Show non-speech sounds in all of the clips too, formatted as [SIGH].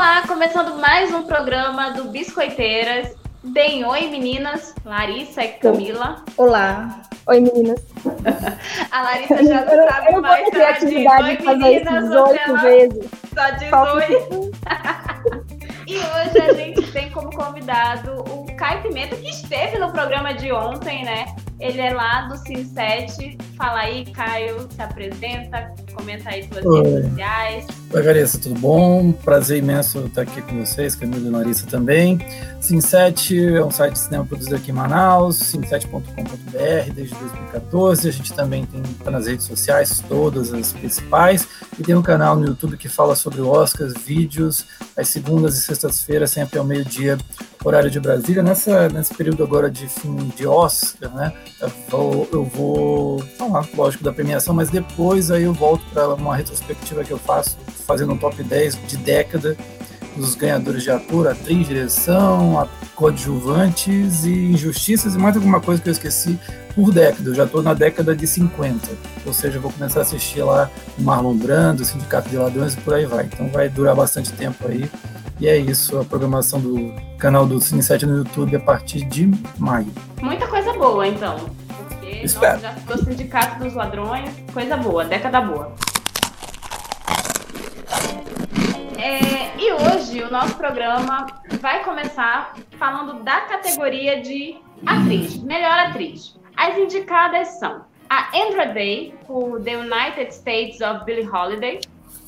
Olá, começando mais um programa do Biscoiteiras. Bem, oi meninas, Larissa e Camila. Olá. Oi meninas. A Larissa já não sabe eu, eu mais. Eu vou ter atividade de fazer isso 18 vezes. Só 18. e hoje a gente tem como convidado o Caio Pimenta, que esteve no programa de ontem, né? Ele é lá do Sim7. Fala aí, Caio, se apresenta, comenta aí suas Oi. redes sociais. Oi, Larissa, tudo bom? Prazer imenso estar aqui com vocês, Camila e Larissa também. Sim7 é um site de cinema produzido aqui em Manaus, sim7.com.br desde 2014. A gente também tem tá nas redes sociais, todas as principais, e tem um canal no YouTube que fala sobre Oscars, vídeos, às segundas e sextas-feiras, sempre ao meio-dia, horário de Brasília. Nessa, nesse período agora de fim de Oscar, né? Eu vou, eu vou falar, lógico, da premiação, mas depois aí eu volto para uma retrospectiva que eu faço, fazendo um top 10 de década dos ganhadores de ator, atriz, direção, coadjuvantes e injustiças e mais alguma coisa que eu esqueci por década. Eu já estou na década de 50, ou seja, eu vou começar a assistir lá o Marlon Brando, Sindicato de Ladrões e por aí vai. Então vai durar bastante tempo aí. E é isso, a programação do canal do Cine 7 no YouTube a partir de maio. Muita coisa boa, então. Porque Espero. já ficou Sindicato dos Ladrões, coisa boa, década boa. É, e hoje o nosso programa vai começar falando da categoria de atriz, melhor atriz. As indicadas são a Andra Day, por The United States of Billie Holiday.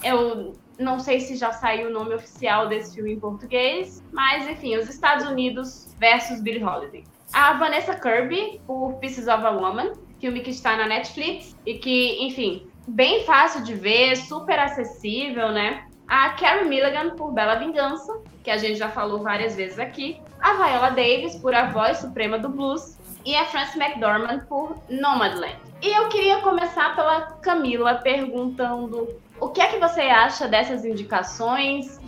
Eu não sei se já saiu o nome oficial desse filme em português, mas enfim, os Estados Unidos versus Billie Holiday. A Vanessa Kirby, por Pieces of a Woman, filme que está na Netflix e que, enfim, bem fácil de ver, super acessível, né? A Carrie Milligan, por Bela Vingança, que a gente já falou várias vezes aqui. A Viola Davis, por A Voz Suprema do Blues. E a Frances McDormand, por Nomadland. E eu queria começar pela Camila, perguntando o que é que você acha dessas indicações?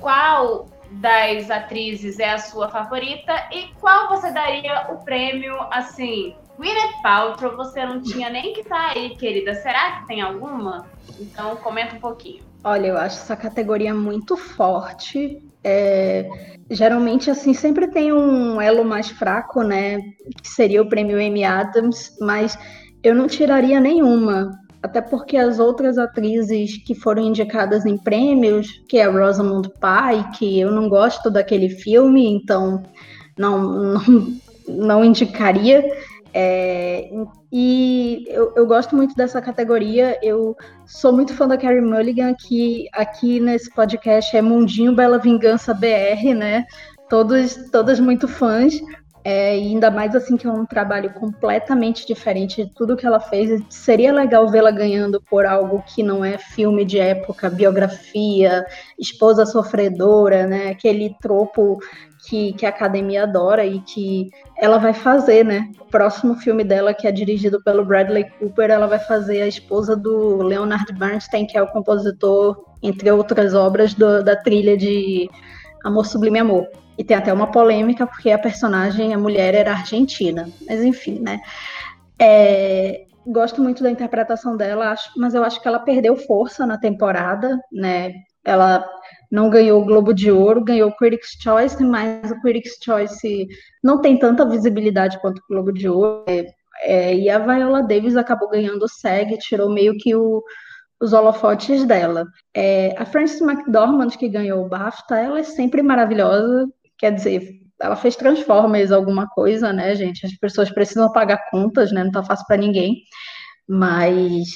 Qual das atrizes é a sua favorita e qual você daria o prêmio assim? Gwyneth Paltrow, você não tinha nem que estar tá aí, querida. Será que tem alguma? Então comenta um pouquinho. Olha, eu acho essa categoria muito forte. É, geralmente, assim, sempre tem um elo mais fraco, né? Que seria o prêmio Amy Adams, mas eu não tiraria nenhuma. Até porque as outras atrizes que foram indicadas em prêmios, que é Rosamund Pike, eu não gosto daquele filme, então não, não, não indicaria. É, e eu, eu, gosto muito dessa categoria. Eu sou muito fã da Carrie Mulligan, que aqui nesse podcast é Mundinho Bela Vingança BR, né? Todos, todas muito fãs. É, ainda mais assim que é um trabalho completamente diferente de tudo que ela fez. Seria legal vê-la ganhando por algo que não é filme de época, biografia, esposa sofredora, né? Aquele tropo que, que a academia adora e que ela vai fazer, né? O próximo filme dela, que é dirigido pelo Bradley Cooper, ela vai fazer a esposa do Leonard Bernstein, que é o compositor, entre outras obras, do, da trilha de Amor Sublime Amor. E tem até uma polêmica, porque a personagem, a mulher, era argentina. Mas enfim, né? É, gosto muito da interpretação dela, acho, mas eu acho que ela perdeu força na temporada, né? Ela não ganhou o Globo de Ouro, ganhou o Critics' Choice, mas o Critics' Choice não tem tanta visibilidade quanto o Globo de Ouro. É, é, e a Viola Davis acabou ganhando o SEG, tirou meio que o, os holofotes dela. É, a Frances McDormand, que ganhou o BAFTA, ela é sempre maravilhosa, Quer dizer, ela fez Transformers alguma coisa, né, gente? As pessoas precisam pagar contas, né? Não tá fácil para ninguém. Mas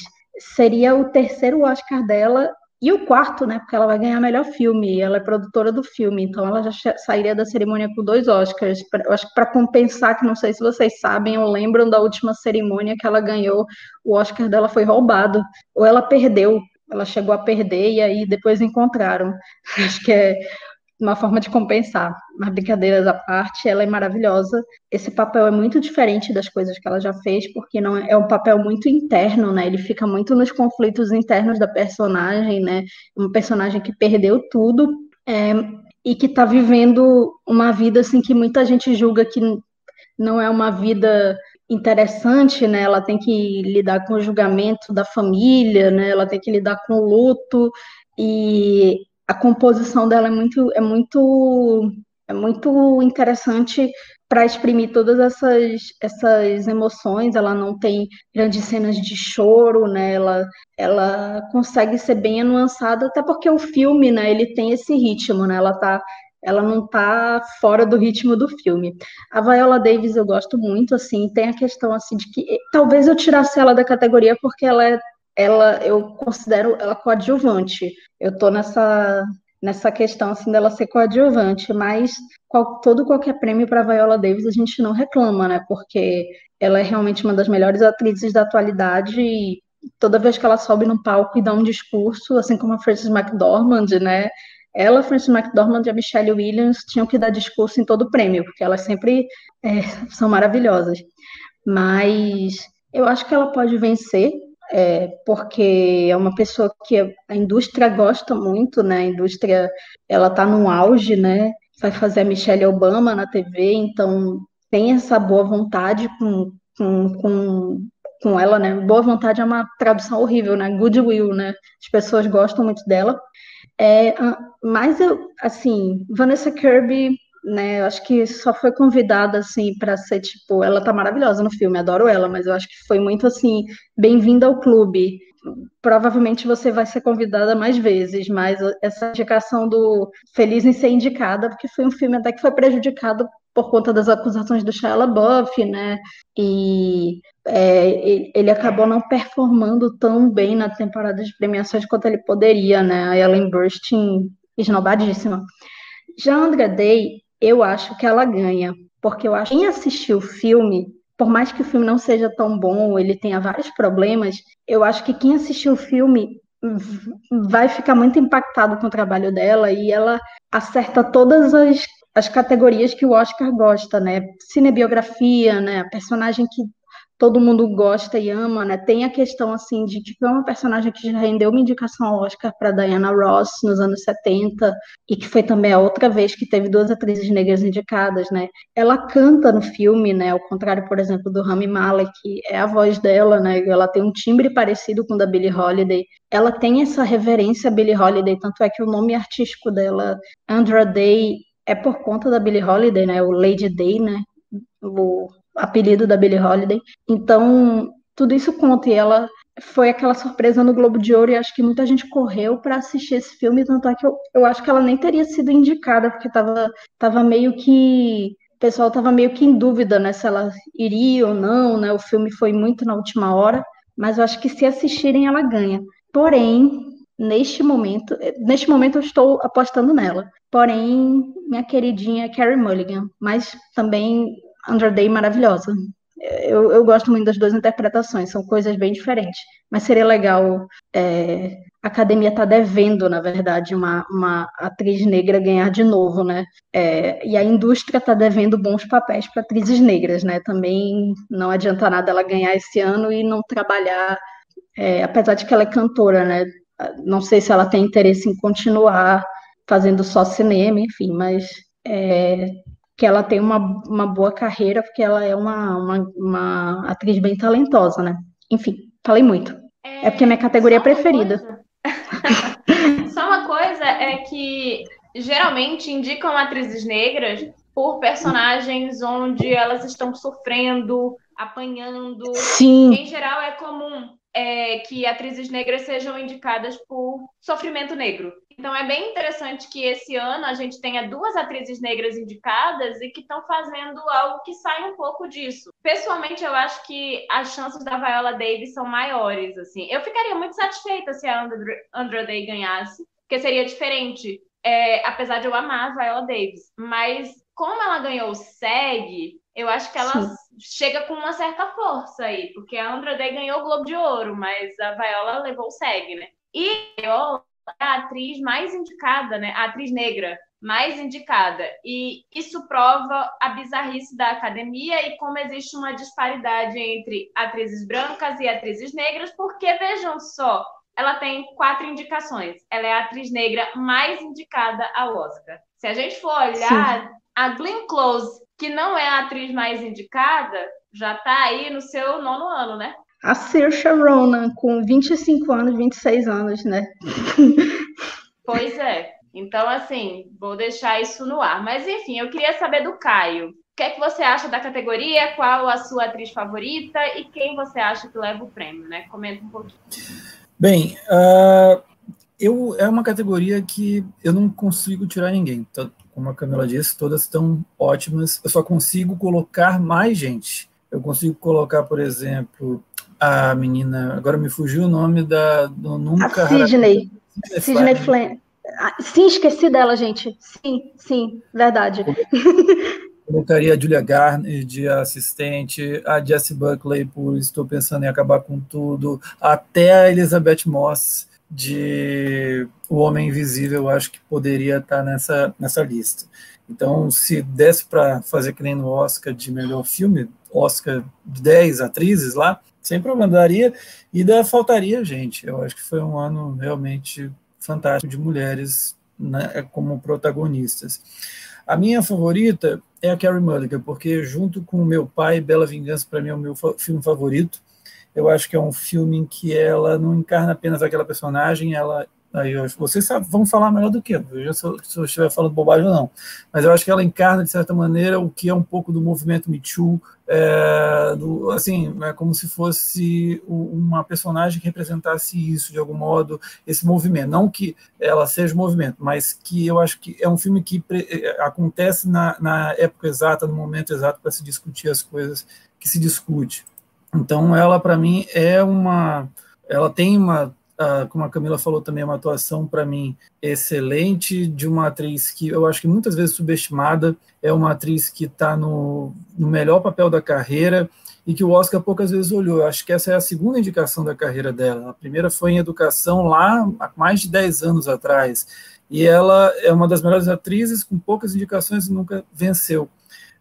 seria o terceiro Oscar dela e o quarto, né? Porque ela vai ganhar melhor filme. Ela é produtora do filme, então ela já sairia da cerimônia com dois Oscars. Eu acho que para compensar, que não sei se vocês sabem ou lembram da última cerimônia que ela ganhou, o Oscar dela foi roubado ou ela perdeu. Ela chegou a perder e aí depois encontraram. [LAUGHS] Acho que é uma forma de compensar. Mas brincadeiras à parte, ela é maravilhosa. Esse papel é muito diferente das coisas que ela já fez, porque não é, é um papel muito interno, né? Ele fica muito nos conflitos internos da personagem, né? Um personagem que perdeu tudo é, e que está vivendo uma vida assim que muita gente julga que não é uma vida interessante, né? Ela tem que lidar com o julgamento da família, né? Ela tem que lidar com o luto e a composição dela é muito, é muito, é muito interessante para exprimir todas essas, essas emoções. Ela não tem grandes cenas de choro, né? Ela, ela consegue ser bem nuançada, até porque o filme, né? Ele tem esse ritmo, né? Ela tá ela não está fora do ritmo do filme. A Viola Davis eu gosto muito, assim, tem a questão assim de que talvez eu tirasse ela da categoria porque ela é, ela eu considero ela coadjuvante. Eu tô nessa nessa questão assim dela ser coadjuvante, mas qual, todo qualquer prêmio para Viola Davis a gente não reclama, né? Porque ela é realmente uma das melhores atrizes da atualidade e toda vez que ela sobe no palco e dá um discurso, assim como a Frances McDormand, né? Ela, Frances McDormand e a Michelle Williams tinham que dar discurso em todo prêmio, porque elas sempre é, são maravilhosas. Mas eu acho que ela pode vencer, é, porque é uma pessoa que a indústria gosta muito, né? A indústria, ela está no auge, né? Vai fazer a Michelle Obama na TV, então tem essa boa vontade com, com, com, com ela, né? Boa vontade é uma tradução horrível, né? Goodwill, né? As pessoas gostam muito dela. É, mas eu, assim, Vanessa Kirby, né, eu acho que só foi convidada assim para ser tipo, ela tá maravilhosa no filme, adoro ela, mas eu acho que foi muito assim, bem-vinda ao clube. Provavelmente você vai ser convidada mais vezes, mas essa indicação do Feliz em ser indicada, porque foi um filme até que foi prejudicado por conta das acusações do Shia LaBeouf, né? E é, ele acabou não performando tão bem na temporada de premiações quanto ele poderia, né? A Ellen Burstyn esnobadíssima. Já Andra Day, eu acho que ela ganha, porque eu acho que quem assistiu o filme, por mais que o filme não seja tão bom, ele tenha vários problemas, eu acho que quem assistiu o filme vai ficar muito impactado com o trabalho dela e ela acerta todas as as categorias que o Oscar gosta, né? Cinebiografia, né? A personagem que todo mundo gosta e ama, né? Tem a questão assim de que foi uma personagem que já rendeu uma indicação ao Oscar para Diana Ross nos anos 70 e que foi também a outra vez que teve duas atrizes negras indicadas, né? Ela canta no filme, né? Ao contrário, por exemplo, do Rami Malek, que é a voz dela, né? Ela tem um timbre parecido com o da Billie Holiday. Ela tem essa reverência a Billie Holiday, tanto é que o nome artístico dela, Andra Day, é por conta da Billie Holiday, né? O Lady Day, né? O apelido da Billie Holiday. Então, tudo isso conta. E ela foi aquela surpresa no Globo de Ouro e acho que muita gente correu para assistir esse filme, tanto é que eu, eu acho que ela nem teria sido indicada, porque tava, tava meio que. O pessoal estava meio que em dúvida, né? Se ela iria ou não, né? O filme foi muito na última hora, mas eu acho que se assistirem, ela ganha. Porém, neste momento, neste momento eu estou apostando nela. Porém, minha queridinha Carrie Mulligan, mas também Andra Day maravilhosa. Eu, eu, gosto muito das duas interpretações, são coisas bem diferentes. Mas seria legal. É, a academia está devendo, na verdade, uma, uma atriz negra ganhar de novo, né? É, e a indústria está devendo bons papéis para atrizes negras, né? Também não adianta nada ela ganhar esse ano e não trabalhar, é, apesar de que ela é cantora, né? Não sei se ela tem interesse em continuar fazendo só cinema, enfim, mas é, que ela tem uma, uma boa carreira, porque ela é uma, uma, uma atriz bem talentosa, né? Enfim, falei muito. É, é porque é minha categoria preferida. [LAUGHS] só uma coisa é que geralmente indicam atrizes negras por personagens onde elas estão sofrendo, apanhando. Sim. Em geral, é comum é, que atrizes negras sejam indicadas por sofrimento negro. Então é bem interessante que esse ano a gente tenha duas atrizes negras indicadas e que estão fazendo algo que sai um pouco disso. Pessoalmente, eu acho que as chances da Viola Davis são maiores. Assim, eu ficaria muito satisfeita se a Andra, Day ganhasse, porque seria diferente. É, apesar de eu amar a Viola Davis, mas como ela ganhou o SEG, eu acho que ela Sim. chega com uma certa força aí, porque a Andra Day ganhou o Globo de Ouro, mas a Viola levou o SEG, né? E a é a atriz mais indicada, né? A atriz negra mais indicada. E isso prova a bizarrice da academia e como existe uma disparidade entre atrizes brancas e atrizes negras, porque vejam só, ela tem quatro indicações. Ela é a atriz negra mais indicada ao Oscar. Se a gente for olhar, Sim. a Glenn Close que não é a atriz mais indicada, já está aí no seu nono ano, né? A Saoirse Ronan, com 25 anos, 26 anos, né? Pois é. Então, assim, vou deixar isso no ar. Mas, enfim, eu queria saber do Caio. O que é que você acha da categoria? Qual a sua atriz favorita? E quem você acha que leva o prêmio, né? Comenta um pouquinho. Bem, uh, eu, é uma categoria que eu não consigo tirar ninguém. Como a Camila disse, todas estão ótimas. Eu só consigo colocar mais gente. Eu consigo colocar, por exemplo, a menina. Agora me fugiu o nome da. Do nunca. A Sidney. Sidney Flynn. Ah, sim, esqueci dela, gente. Sim, sim, verdade. Colocaria a Julia Garner de assistente, a Jessie Buckley por Estou Pensando em Acabar com Tudo, até a Elizabeth Moss de O Homem Invisível, eu acho que poderia estar nessa, nessa lista. Então, se desse para fazer que nem no Oscar de melhor filme, Oscar de 10 atrizes lá, sem problema, daria, e ainda faltaria gente. Eu acho que foi um ano realmente fantástico de mulheres né, como protagonistas. A minha favorita é a Carrie Mulligan, porque junto com o meu pai, Bela Vingança para mim é o meu filme favorito. Eu acho que é um filme em que ela não encarna apenas aquela personagem, ela Aí eu, vocês vão falar melhor do que eu, veja se, eu, se eu estiver falando bobagem ou não. Mas eu acho que ela encarna, de certa maneira, o que é um pouco do movimento Me Too, é, do, assim, é como se fosse uma personagem que representasse isso, de algum modo, esse movimento. Não que ela seja movimento, mas que eu acho que é um filme que é, acontece na, na época exata, no momento exato, para se discutir as coisas que se discute. Então, ela, para mim, é uma. Ela tem uma Uh, como a Camila falou também, é uma atuação para mim excelente de uma atriz que eu acho que muitas vezes subestimada, é uma atriz que está no, no, melhor papel da carreira e que o Oscar poucas vezes olhou. Eu acho que essa é a segunda indicação da carreira dela. A primeira foi em educação lá há mais de 10 anos atrás. E ela é uma das melhores atrizes com poucas indicações e nunca venceu.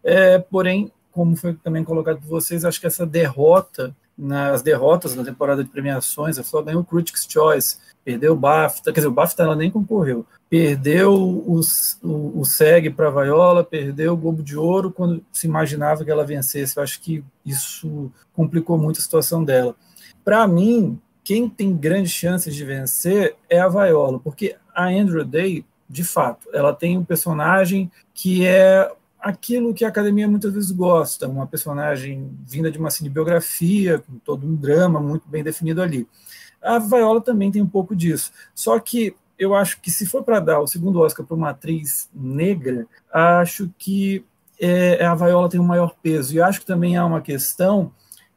É, porém, como foi também colocado por vocês, acho que essa derrota nas derrotas na temporada de premiações, a Flor ganhou o Critics' Choice, perdeu o BAFTA, quer dizer, o BAFTA ela nem concorreu, perdeu os, o, o SEG para a Viola, perdeu o Globo de Ouro quando se imaginava que ela vencesse. Eu acho que isso complicou muito a situação dela. Para mim, quem tem grandes chances de vencer é a Viola, porque a Andrew Day, de fato, ela tem um personagem que é aquilo que a academia muitas vezes gosta, uma personagem vinda de uma cinebiografia, com todo um drama muito bem definido ali. A Viola também tem um pouco disso. Só que eu acho que se for para dar o segundo Oscar para uma atriz negra, acho que é, a Viola tem um maior peso. E acho que também há uma questão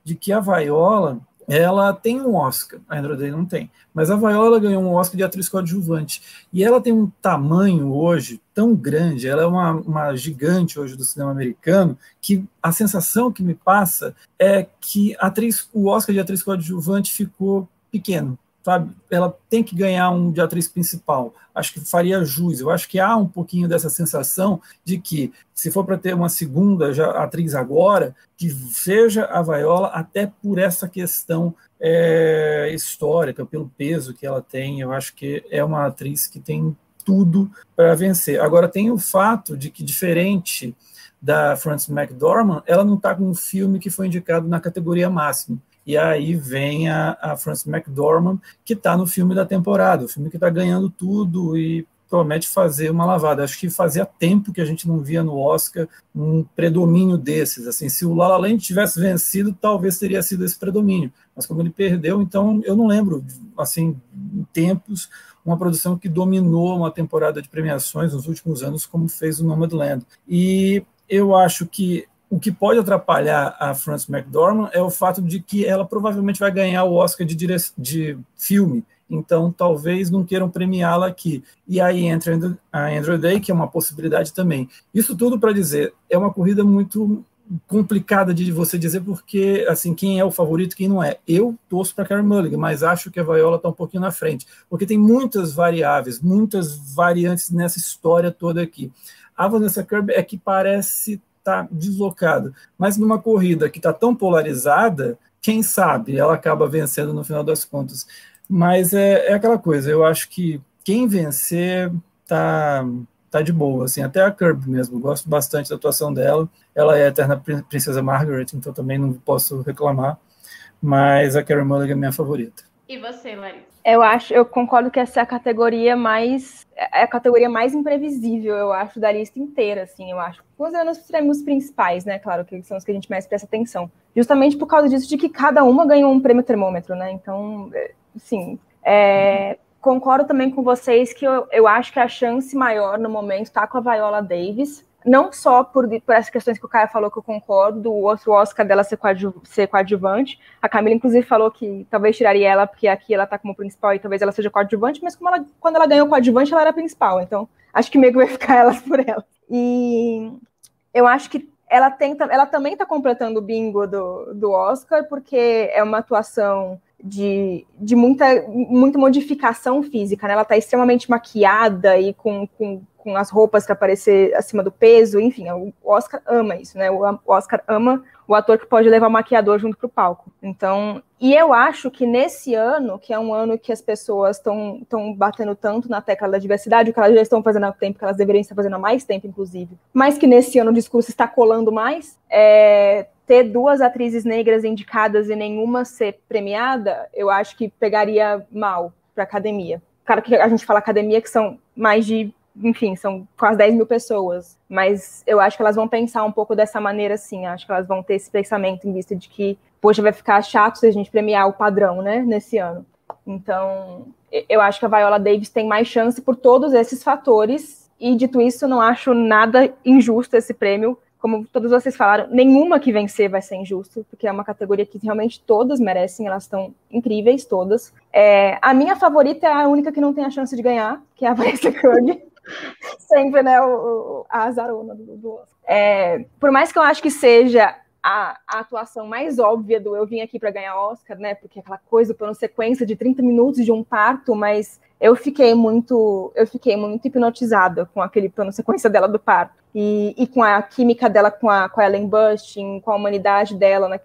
de que a Viola ela tem um Oscar, a Andrew Day não tem, mas a Viola ganhou um Oscar de atriz coadjuvante, e ela tem um tamanho hoje tão grande, ela é uma, uma gigante hoje do cinema americano, que a sensação que me passa é que atriz, o Oscar de atriz coadjuvante ficou pequeno, sabe? Ela tem que ganhar um de atriz principal. Acho que faria jus. Eu acho que há um pouquinho dessa sensação de que, se for para ter uma segunda já, atriz agora, que seja a Viola, até por essa questão é, histórica, pelo peso que ela tem. Eu acho que é uma atriz que tem tudo para vencer. Agora, tem o fato de que, diferente da Frances McDormand, ela não está com um filme que foi indicado na categoria máxima. E aí vem a, a Frances McDormand, que está no filme da temporada, o filme que está ganhando tudo e promete fazer uma lavada. Acho que fazia tempo que a gente não via no Oscar um predomínio desses. Assim, se o La La Land tivesse vencido, talvez teria sido esse predomínio. Mas como ele perdeu, então eu não lembro, assim, em tempos, uma produção que dominou uma temporada de premiações nos últimos anos, como fez o Nomadland. E eu acho que o que pode atrapalhar a Frances McDormand é o fato de que ela provavelmente vai ganhar o Oscar de, dire... de filme, então talvez não queiram premiá-la aqui. E aí entra a Andrew Day, que é uma possibilidade também. Isso tudo para dizer, é uma corrida muito complicada de você dizer porque assim quem é o favorito quem não é eu torço para Karen Mulligan mas acho que a Viola está um pouquinho na frente porque tem muitas variáveis muitas variantes nessa história toda aqui a Vanessa Kirby é que parece está deslocada. Mas numa corrida que está tão polarizada, quem sabe ela acaba vencendo no final das contas. Mas é, é aquela coisa, eu acho que quem vencer tá, tá de boa, assim, até a Kirby mesmo, gosto bastante da atuação dela. Ela é a eterna princesa Margaret, então também não posso reclamar. Mas a Carey Mulligan é minha favorita. E você, Larissa? Eu acho, eu concordo que essa é a categoria mais é a categoria mais imprevisível, eu acho, da lista inteira, assim, eu acho. Considerando os prêmios principais, né? Claro, que são os que a gente mais presta atenção. Justamente por causa disso de que cada uma ganhou um prêmio termômetro, né? Então, é, sim. É, concordo também com vocês que eu, eu acho que a chance maior no momento está com a Viola Davis não só por, por essas questões que o Caio falou que eu concordo, o outro Oscar dela ser, coadju ser coadjuvante. A Camila, inclusive, falou que talvez tiraria ela, porque aqui ela tá como principal e talvez ela seja coadjuvante, mas como ela, quando ela ganhou coadjuvante, ela era principal. Então, acho que meio que vai ficar [LAUGHS] elas por ela. E eu acho que ela, tenta, ela também está completando o bingo do, do Oscar, porque é uma atuação de, de muita, muita modificação física, né? Ela está extremamente maquiada e com, com com as roupas para aparecer acima do peso, enfim, o Oscar ama isso, né? O Oscar ama o ator que pode levar o maquiador junto para o palco. Então, e eu acho que nesse ano, que é um ano que as pessoas estão batendo tanto na tecla da diversidade, o que elas já estão fazendo há tempo, que elas deveriam estar fazendo há mais tempo, inclusive, mas que nesse ano o discurso está colando mais, é, ter duas atrizes negras indicadas e nenhuma ser premiada, eu acho que pegaria mal para a academia. Claro que a gente fala academia que são mais de enfim, são quase 10 mil pessoas, mas eu acho que elas vão pensar um pouco dessa maneira, assim, acho que elas vão ter esse pensamento em vista de que, poxa, vai ficar chato se a gente premiar o padrão, né, nesse ano. Então, eu acho que a Viola Davis tem mais chance por todos esses fatores, e dito isso, não acho nada injusto esse prêmio, como todos vocês falaram, nenhuma que vencer vai ser injusto, porque é uma categoria que realmente todas merecem, elas estão incríveis, todas. É, a minha favorita é a única que não tem a chance de ganhar, que é a Vanessa Kirby. Sempre, né, o, o, a azarona do, do. É, por mais que eu acho que seja a, a, atuação mais óbvia do eu vim aqui para ganhar Oscar, né? Porque aquela coisa uma sequência de 30 minutos de um parto, mas eu fiquei muito, eu fiquei muito hipnotizada com aquele plano sequência dela do parto. E, e com a química dela com a, com a Ellen Bustin, com a humanidade dela, né,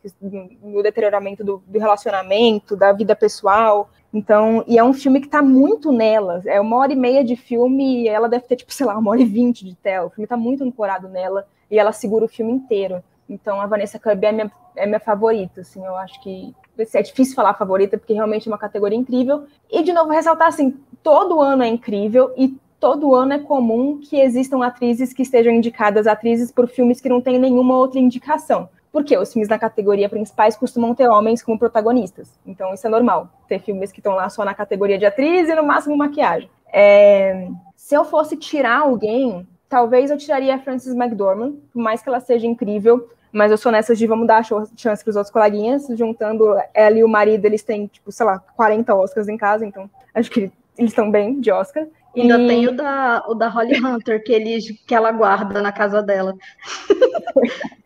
no deterioramento do, do relacionamento, da vida pessoal. Então, e é um filme que tá muito nela. É uma hora e meia de filme e ela deve ter, tipo, sei lá, uma hora e vinte de tela. O filme tá muito ancorado nela e ela segura o filme inteiro. Então, a Vanessa Kirby é minha, é minha favorita, assim, eu acho que é difícil falar favorita, porque realmente é uma categoria incrível. E, de novo, ressaltar, assim, todo ano é incrível e todo ano é comum que existam atrizes que estejam indicadas atrizes por filmes que não têm nenhuma outra indicação. Porque os filmes na categoria principais costumam ter homens como protagonistas. Então, isso é normal. Ter filmes que estão lá só na categoria de atriz e no máximo maquiagem. É... Se eu fosse tirar alguém, talvez eu tiraria a Frances McDormand, por mais que ela seja incrível. Mas eu sou nessas de vamos dar a chance para os outros coleguinhas. Juntando ela e o marido, eles têm, tipo, sei lá, 40 Oscars em casa. Então, acho que eles estão bem de Oscar. E ainda tem o da, o da Holly Hunter, que, ele, que ela guarda na casa dela. [LAUGHS]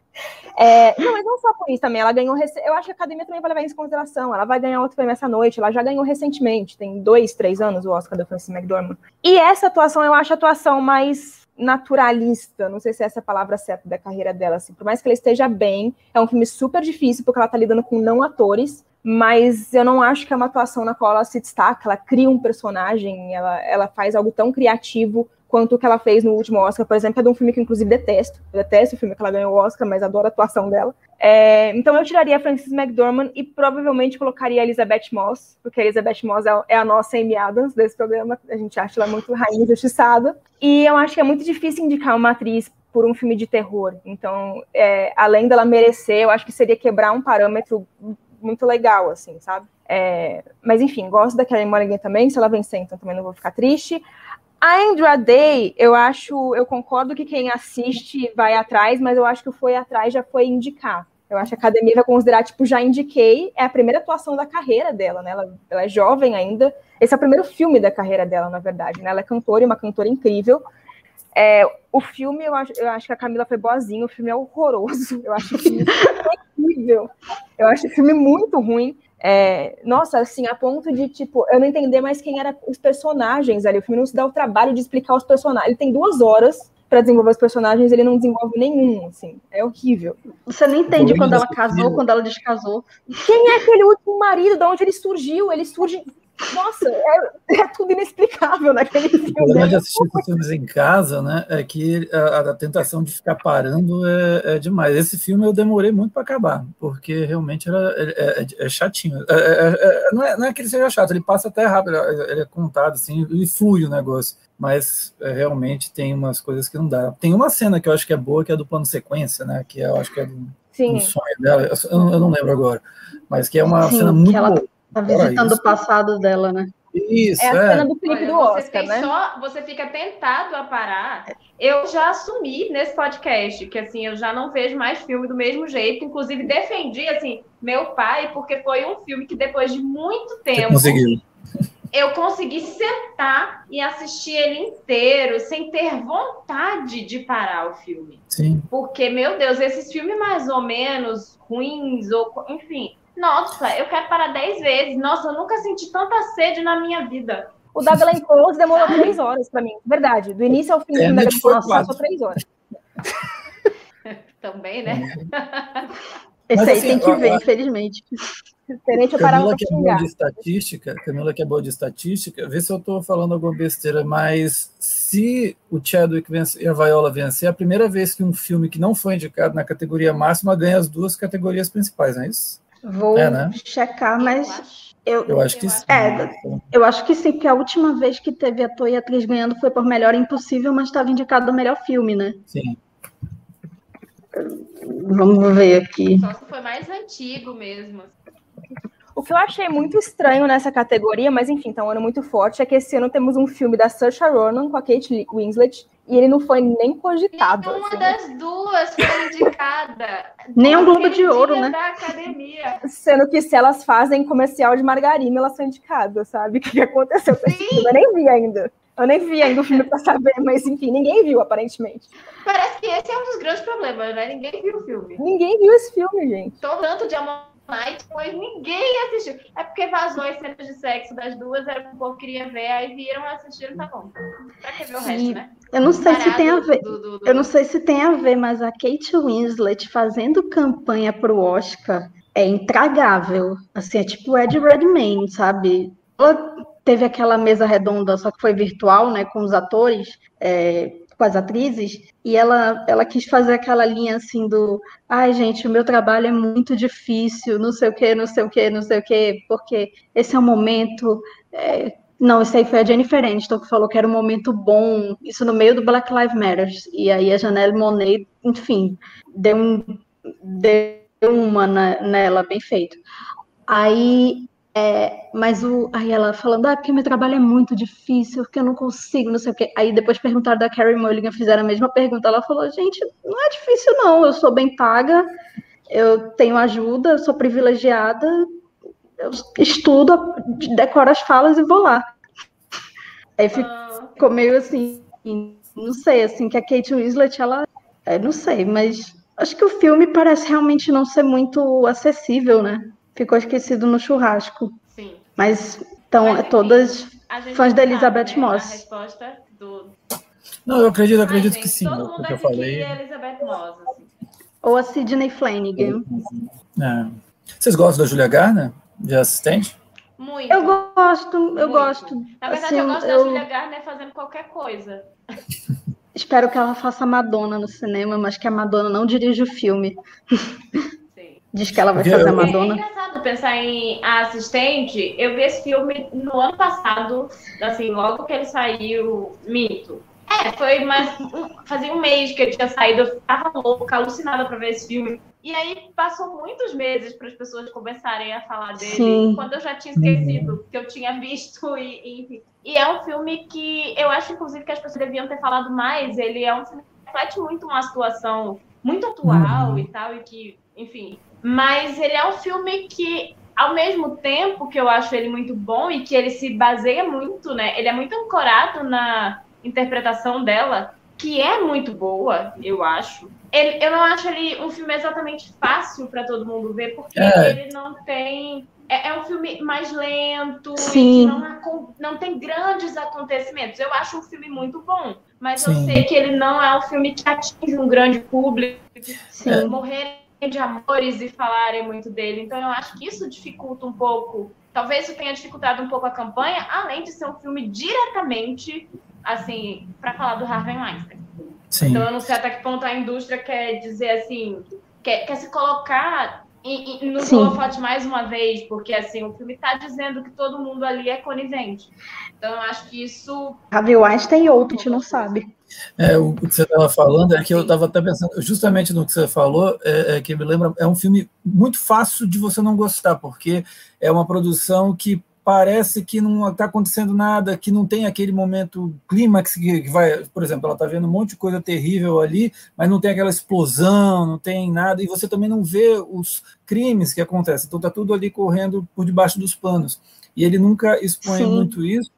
É, não, mas não só por isso também. Ela ganhou. Eu acho que a academia também vai levar isso em consideração. Ela vai ganhar outro prêmio essa noite. Ela já ganhou recentemente, tem dois, três anos o Oscar da Frances McDormand. E essa atuação, eu acho a atuação mais naturalista, não sei se é essa a palavra certa da carreira dela, assim, por mais que ela esteja bem, é um filme super difícil, porque ela tá lidando com não atores, mas eu não acho que é uma atuação na qual ela se destaca, ela cria um personagem, ela, ela faz algo tão criativo quanto o que ela fez no último Oscar, por exemplo, é de um filme que inclusive detesto. Eu detesto o filme que ela ganhou o Oscar, mas adoro a atuação dela. É, então eu tiraria a Frances McDormand e provavelmente colocaria a Elizabeth Moss, porque a Elizabeth Moss é, é a nossa Amy Adams desse programa. A gente acha ela muito rainha injustiçada. E eu acho que é muito difícil indicar uma atriz por um filme de terror. Então, é, além dela merecer, eu acho que seria quebrar um parâmetro muito legal, assim, sabe? É, mas enfim, gosto da Kelly Mulligan também. Se ela vencer, então também não vou ficar triste. A Andra Day, eu acho, eu concordo que quem assiste vai atrás, mas eu acho que o foi atrás já foi indicar. Eu acho que a academia vai considerar, tipo, já indiquei, é a primeira atuação da carreira dela, né? Ela, ela é jovem ainda. Esse é o primeiro filme da carreira dela, na verdade, né? Ela é cantora e uma cantora incrível. É, o filme, eu acho, eu acho que a Camila foi boazinha, o filme é horroroso. Eu acho o filme [LAUGHS] incrível. Eu acho o filme muito ruim. É, nossa, assim, a ponto de, tipo, eu não entender mais quem eram os personagens ali. O filme não se dá o trabalho de explicar os personagens. Ele tem duas horas para desenvolver os personagens, ele não desenvolve nenhum, assim. É horrível. Você não entende quando ela casou, quando ela descasou. Quem é aquele último marido? De onde ele surgiu? Ele surge Nossa, é, é, tudo inexplicável naquele filme. O problema de assistir esses filmes em casa, né, é que a, a tentação de ficar parando é, é, demais. Esse filme eu demorei muito para acabar, porque realmente era, é, é, é chatinho. É, é, não, é, não é que ele seja chato, ele passa até rápido, ele é contado assim, e flui o negócio. Mas realmente tem umas coisas que não dá. Tem uma cena que eu acho que é boa, que é do plano sequência, né? Que eu acho que é do, do sonho dela. Eu, eu, não lembro agora. Mas que é uma Sim, cena muito boa Tá visitando o passado dela, né? Isso, é a é. cena do clipe do Oscar, né? Só, você fica tentado a parar. Eu já assumi nesse podcast que assim eu já não vejo mais filme do mesmo jeito. Inclusive defendi assim meu pai porque foi um filme que depois de muito tempo conseguiu. eu consegui sentar e assistir ele inteiro sem ter vontade de parar o filme. Sim. Porque meu Deus, esses filmes mais ou menos ruins ou enfim nossa, eu quero parar dez vezes. Nossa, eu nunca senti tanta sede na minha vida. O da Glenn Close demorou [LAUGHS] três horas para mim, verdade. Do início ao fim é, da Glenn Close passou três horas. [LAUGHS] Também, né? [LAUGHS] Esse Mas, aí assim, tem que ó, ver, ó, infelizmente. Diferente eu Camila que é boa de estatística, Camila que é boa de estatística, vê se eu estou falando alguma besteira, mas se o Chadwick vence, e a Viola vencer, é a primeira vez que um filme que não foi indicado na categoria máxima ganha as duas categorias principais, não é isso? Vou é, né? checar, mas eu, eu, acho que eu sim. É, eu acho que sim, porque a última vez que teve ator e atriz ganhando foi por Melhor Impossível, mas estava indicado do melhor filme, né? Sim. Vamos ver aqui. Só se foi mais antigo mesmo. O que eu achei muito estranho nessa categoria, mas enfim, tá um ano muito forte, é que esse ano temos um filme da Saoirse Ronan com a Kate Winslet e ele não foi nem cogitado. Nenhuma assim. das duas foi indicada. nem um Globo de Ouro, né? Da academia. Sendo que se elas fazem comercial de margarina, elas são indicadas, sabe? O que aconteceu com esse filme? Eu nem vi ainda. Eu nem vi ainda o filme para saber, [LAUGHS] mas enfim, ninguém viu, aparentemente. Parece que esse é um dos grandes problemas, né? Ninguém viu o filme. Ninguém viu esse filme, gente. Tô tanto de amor Night, pois ninguém assistiu. É porque vazou as cenas de sexo das duas, era o que o povo queria ver, aí viram, assistiram, tá bom. Pra que ver o resto, né? Eu não sei se tem a ver. Do, do, do... Eu não sei se tem a ver, mas a Kate Winslet fazendo campanha pro Oscar é intragável. Assim, é tipo Ed Redmayne, sabe? Ela teve aquela mesa redonda, só que foi virtual, né, com os atores. É, com as atrizes, e ela, ela quis fazer aquela linha assim do ai, gente, o meu trabalho é muito difícil, não sei o que, não sei o que, não sei o que, porque esse é um momento. É... Não, isso aí foi a Jennifer Aniston que falou que era um momento bom, isso no meio do Black Lives Matter. E aí a Janelle Monet, enfim, deu, um, deu uma na, nela, bem feito. Aí é, mas o, aí ela falando, ah, porque meu trabalho é muito difícil, porque eu não consigo, não sei o quê. Aí depois perguntaram da Carrie Mulligan, fizeram a mesma pergunta. Ela falou, gente, não é difícil, não. Eu sou bem paga, eu tenho ajuda, eu sou privilegiada, eu estudo, decoro as falas e vou lá. Aí ficou meio assim, não sei, assim, que a Kate Winslet, ela, é, não sei, mas acho que o filme parece realmente não ser muito acessível, né? Ficou esquecido no churrasco. Sim. Mas estão todas fãs da Elizabeth sabe, né? Moss. A resposta do... Não, eu acredito, acredito Ai, que sim. Todo mundo eu falei. É Elizabeth Moss. Assim. Ou a Sidney Flanagan. É. Vocês gostam da Julia Garner, de assistente? Muito. Eu gosto, eu Muito. gosto. Na verdade, assim, eu gosto eu... da Julia Garner fazendo qualquer coisa. Espero que ela faça Madonna no cinema, mas que a Madonna não dirija o filme. [LAUGHS] Diz que ela vai fazer a Madonna. É engraçado pensar em a assistente. Eu vi esse filme no ano passado, assim, logo que ele saiu, mito. É, foi mais. Fazia um mês que eu tinha saído, eu tava louca, alucinada pra ver esse filme. E aí passou muitos meses para as pessoas começarem a falar dele, Sim. quando eu já tinha esquecido que eu tinha visto. [LAUGHS] E, e, e é um filme que eu acho, inclusive, que as pessoas deviam ter falado mais. Ele é um filme que reflete muito uma situação muito atual uhum. e tal, e que, enfim, mas ele é um filme que, ao mesmo tempo que eu acho ele muito bom e que ele se baseia muito, né? Ele é muito ancorado na interpretação dela, que é muito boa, eu acho. Ele, eu não acho ele um filme exatamente fácil para todo mundo ver, porque é. ele não tem. É, é, um filme mais lento, Sim. não, não tem grandes acontecimentos. Eu acho um filme muito bom, mas Sim. eu sei que ele não é um filme que atinge um grande público. Sim. Morrer de amores e falarem muito dele. Então eu acho que isso dificulta um pouco talvez isso tenha dificultado um pouco a campanha, além de ser um filme diretamente, assim, para falar do Harvey Weinstein. Sim. Então eu não sei até que ponto a indústria quer dizer assim, quer, quer se colocar e, e nos holofotes mais uma vez, porque assim, o filme está dizendo que todo mundo ali é conivente. Então eu acho que isso. Harvey Weinstein e outro, a gente não sabe. É, o que você estava falando é que eu estava até pensando, justamente no que você falou, é, é, que me lembra, é um filme muito fácil de você não gostar, porque é uma produção que parece que não está acontecendo nada, que não tem aquele momento clímax que vai, por exemplo, ela está vendo um monte de coisa terrível ali, mas não tem aquela explosão, não tem nada, e você também não vê os crimes que acontecem, então está tudo ali correndo por debaixo dos panos. E ele nunca expõe Sim. muito isso,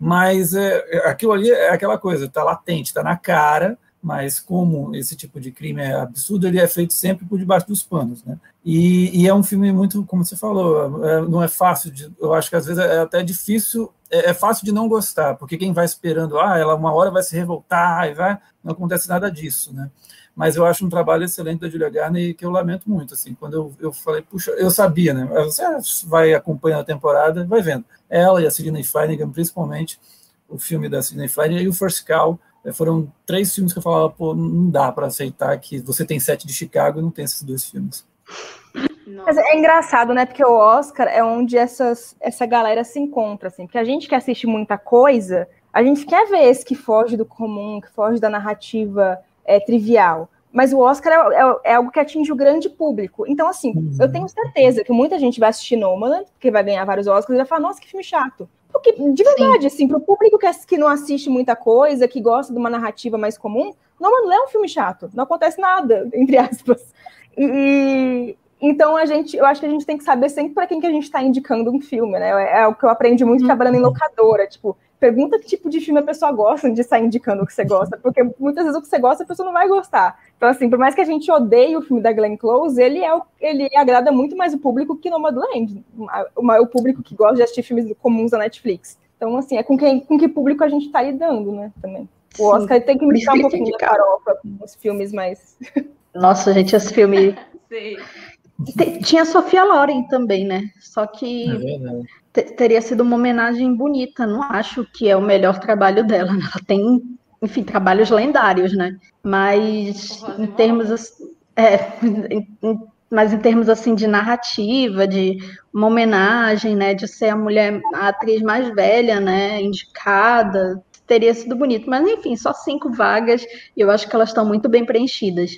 mas é, aquilo ali é aquela coisa, está latente, está na cara, mas como esse tipo de crime é absurdo, ele é feito sempre por debaixo dos panos, né? E, e é um filme muito, como você falou, é, não é fácil, de, eu acho que às vezes é até difícil, é, é, fácil de não gostar, porque quem vai esperando, ah, ela uma hora vai se revoltar, e vai, não acontece nada disso, né? Mas eu acho um trabalho excelente da Julia Garner que eu lamento muito, assim, quando eu, eu falei, puxa, eu sabia, né? Você vai acompanhando a temporada, vai vendo. Ela e a Sidney Flanagan, principalmente, o filme da Sidney Flanagan e o First é, foram três filmes que eu falava, pô, não dá para aceitar que você tem sete de Chicago e não tem esses dois filmes. Mas é engraçado, né? Porque o Oscar é onde essas, essa galera se encontra, assim. Porque a gente que assiste muita coisa, a gente quer ver esse que foge do comum, que foge da narrativa é, trivial. Mas o Oscar é, é, é, algo que atinge o grande público. Então, assim, uhum. eu tenho certeza que muita gente vai assistir Nomadland, porque vai ganhar vários Oscars, e vai falar, nossa, que filme chato. Porque, de verdade, Sim. assim, para o público que, que não assiste muita coisa, que gosta de uma narrativa mais comum, não, não é um filme chato. Não acontece nada, [LAUGHS] entre aspas. E, então a gente, eu acho que a gente tem que saber sempre para quem que a gente está indicando um filme, né? É, é o que eu aprendi muito uhum. trabalhando em locadora. Tipo, pergunta que tipo de filme a pessoa gosta de sair indicando o que você gosta, porque muitas vezes o que você gosta a pessoa não vai gostar. Então, assim, por mais que a gente odeie o filme da Glenn Close, ele é o, ele agrada muito mais o público que Nomadland, o, o público que gosta de assistir filmes comuns da Netflix. Então, assim, é com, quem, com que público a gente está lidando, né, também. O Oscar Sim, tem que indicar um pouquinho de farofa com os filmes mais... Nossa, gente, esse filme... [LAUGHS] Sim. Tinha a Sofia Loren também, né? Só que é teria sido uma homenagem bonita. Não acho que é o melhor trabalho dela. Né? Ela tem, enfim, trabalhos lendários, né? Mas em termos é, [LAUGHS] em, mas em termos assim de narrativa, de uma homenagem, né, de ser a mulher, a atriz mais velha, né, indicada, teria sido bonito. Mas enfim, só cinco vagas e eu acho que elas estão muito bem preenchidas.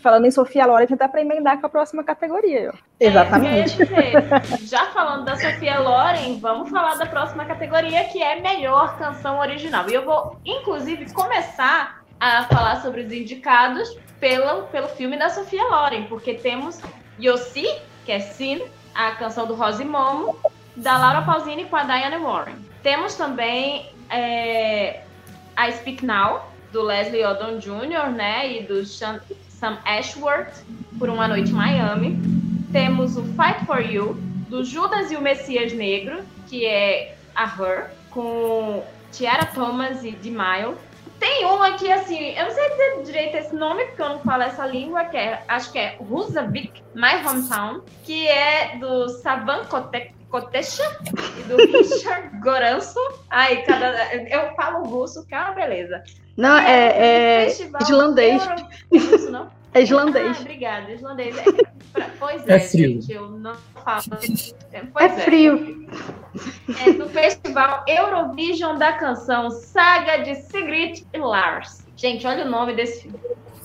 Falando em Sofia Loren, até para emendar com a próxima categoria. É, Exatamente. É, já falando da Sofia Loren, vamos falar da próxima categoria, que é melhor canção original. E eu vou, inclusive, começar a falar sobre os indicados pelo, pelo filme da Sofia Loren, porque temos Yossi, que é Sin, a canção do Rose Momo, da Laura Pausini com a Diane Warren. Temos também é, I Speak Now, do Leslie Odom Jr., né, e do Sean, Sam Ashworth, por Uma Noite em Miami. Temos o Fight for You, do Judas e o Messias Negro, que é a Her, com Tiara Thomas e Mile. Tem um aqui, assim, eu não sei dizer direito esse nome, porque eu não falo essa língua, que é, acho que é Rusavik, My Hometown, que é do Savan Kotek, Kotesha e do [LAUGHS] Richard Goranso. Ai, cada, eu falo russo, que é uma beleza. Não, é, é islandês. Isso, não? É islandês. Ah, obrigada, islandês. É, pois é, é frio. gente, eu não falo. [LAUGHS] Pois é, é frio. É do festival Eurovision da canção Saga de Sigrid e Lars. Gente, olha o nome desse filme.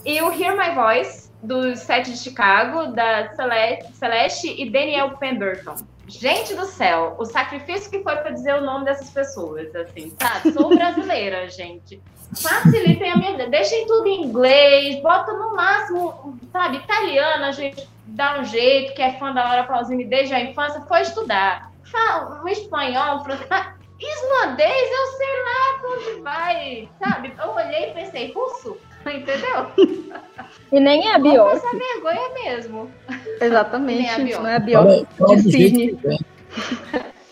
E o Hear My Voice, do set de Chicago, da Celeste, Celeste e Daniel Pemberton. Gente do céu, o sacrifício que foi para dizer o nome dessas pessoas, assim, sabe? Sou brasileira, [LAUGHS] gente. Facilitem a minha vida, deixem tudo em inglês, bota no máximo, sabe, italiana, a gente dá um jeito, que é fã da Laura Pausini desde a infância, foi estudar. Fala um espanhol, francês, [LAUGHS] islandês, eu sei lá pra onde vai, sabe? Eu olhei e pensei, russo? [LAUGHS] Entendeu? E nem é a Bjork. Essa vergonha mesmo. Exatamente, [LAUGHS] não é a Bjork de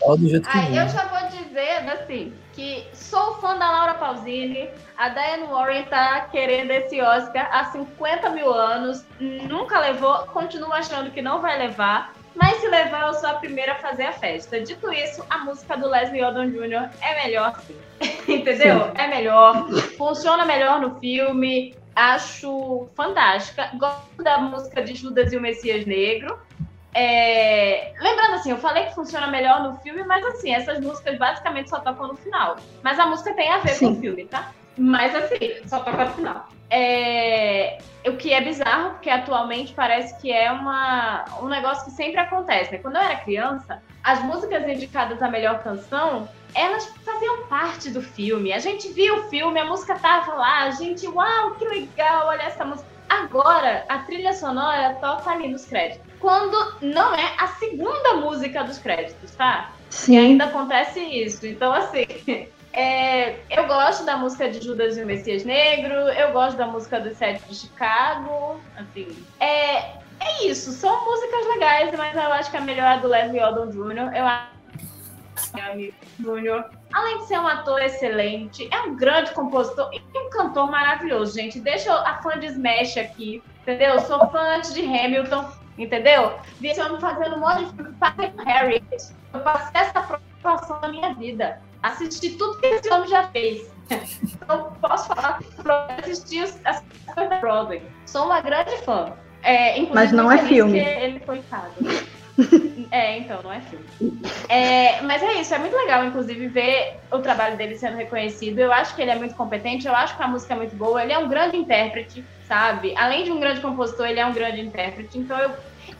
Do jeito que ah, eu já vou dizer, assim, que sou fã da Laura Pausini, a Diane Warren tá querendo esse Oscar há 50 mil anos, nunca levou, continuo achando que não vai levar, mas se levar, eu sou a primeira a fazer a festa. Dito isso, a música do Leslie Odom Jr. é melhor. [LAUGHS] Entendeu? Sim. É melhor. Funciona melhor no filme. Acho fantástica. Gosto da música de Judas e o Messias Negro. É... Lembrando assim, eu falei que funciona melhor no filme, mas assim, essas músicas basicamente só tocam no final. Mas a música tem a ver Sim. com o filme, tá? Mas assim, só toca no final. É... O que é bizarro, porque atualmente parece que é uma... um negócio que sempre acontece, né? Quando eu era criança, as músicas indicadas à melhor canção, elas faziam parte do filme. A gente via o filme, a música tava lá, a gente, uau, que legal, olha essa música. Agora, a trilha sonora toca ali nos créditos. Quando não é a segunda música dos créditos, tá? Sim. E ainda acontece isso. Então, assim, [LAUGHS] é, eu gosto da música de Judas e o Messias Negro, eu gosto da música do Sete de Chicago, assim. É, é isso, são músicas legais, mas eu acho que a melhor é do Leslie Odom Jr. Eu acho Júnior, além de ser um ator excelente, é um grande compositor e um cantor maravilhoso, gente. Deixa a fã de Smash aqui, entendeu? Sou fã antes de Hamilton, entendeu? Vi esse homem fazendo um monte de filme para Harry. Eu passei essa preocupação na minha vida. Assisti tudo que esse homem já fez. Então, posso falar que assisti as coisas da Broadway. Sou uma grande fã. É, Mas não é filme. Ele foi caro. [LAUGHS] É, então, não é filme. É, mas é isso, é muito legal, inclusive, ver o trabalho dele sendo reconhecido. Eu acho que ele é muito competente, eu acho que a música é muito boa. Ele é um grande intérprete, sabe? Além de um grande compositor, ele é um grande intérprete. Então eu.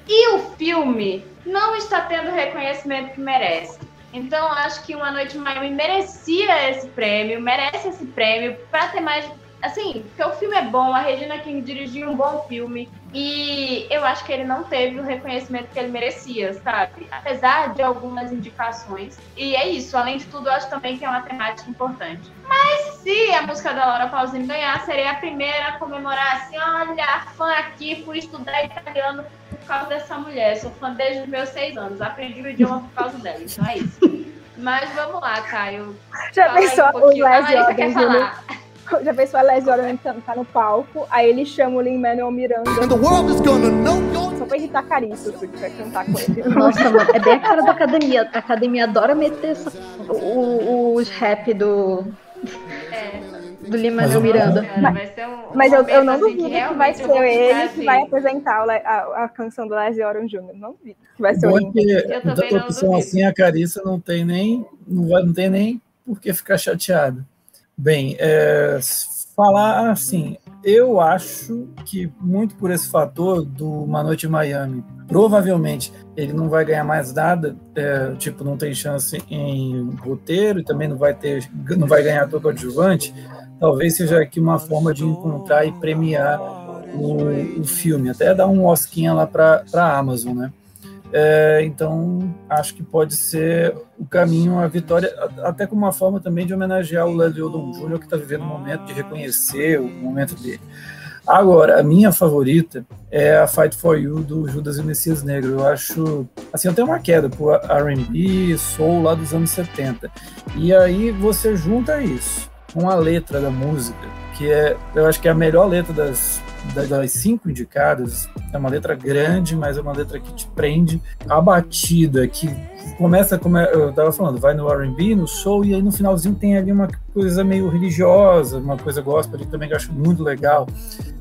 E o filme não está tendo o reconhecimento que merece. Então, acho que Uma Noite Miami merecia esse prêmio, merece esse prêmio para ter mais assim, porque o filme é bom, a Regina King dirigiu um bom filme e eu acho que ele não teve o reconhecimento que ele merecia, sabe? Apesar de algumas indicações. E é isso, além de tudo, eu acho também que é uma temática importante. Mas se a música da Laura Pausini ganhar, seria a primeira a comemorar assim, olha, fã aqui, fui estudar italiano por causa dessa mulher. Sou fã desde os meus seis anos, aprendi o idioma por causa dela, então é isso. Mas vamos lá, Caio. Já pensou um o Leslie quer falar? [LAUGHS] Já pensou a Leslie Orlando tá no palco, aí ele chama o Lin-Manuel Miranda. Só pra irritar Carissa, porque vai cantar com ele. Nossa, mano, é bem a cara da academia. A academia adora meter essa, o, os rap do... É do Lima Miranda. Mas, um, mas eu, eu, não assim, duvido que, que vai ser ele que vai apresentar a, a, canção do Leslie Oron Jr. Não duvido que vai ser Bom, o Lima. Eu também não opção assim, a Carissa não tem nem, não, vai, não tem nem por que ficar chateada. Bem, é, falar assim, eu acho que muito por esse fator do Uma Noite em Miami, provavelmente ele não vai ganhar mais nada, é, tipo, não tem chance em roteiro e também não vai ter, não vai ganhar todo adjuvante. Talvez seja aqui uma forma de encontrar e premiar o, o filme, até dar um osquinha lá para a Amazon, né? É, então, acho que pode ser o caminho, a vitória, até como uma forma também de homenagear o Leslie Odom Jr., que está vivendo um momento de reconhecer o momento dele. Agora, a minha favorita é a Fight For You do Judas e o Messias Negro. Eu acho, assim, eu tenho uma queda por R&B, soul lá dos anos 70. E aí você junta isso com a letra da música, que é, eu acho que é a melhor letra das das cinco indicadas, é uma letra grande, mas é uma letra que te prende. A batida, que começa, como eu estava falando, vai no R&B, no soul, e aí no finalzinho tem ali uma coisa meio religiosa, uma coisa gospel também que eu acho muito legal.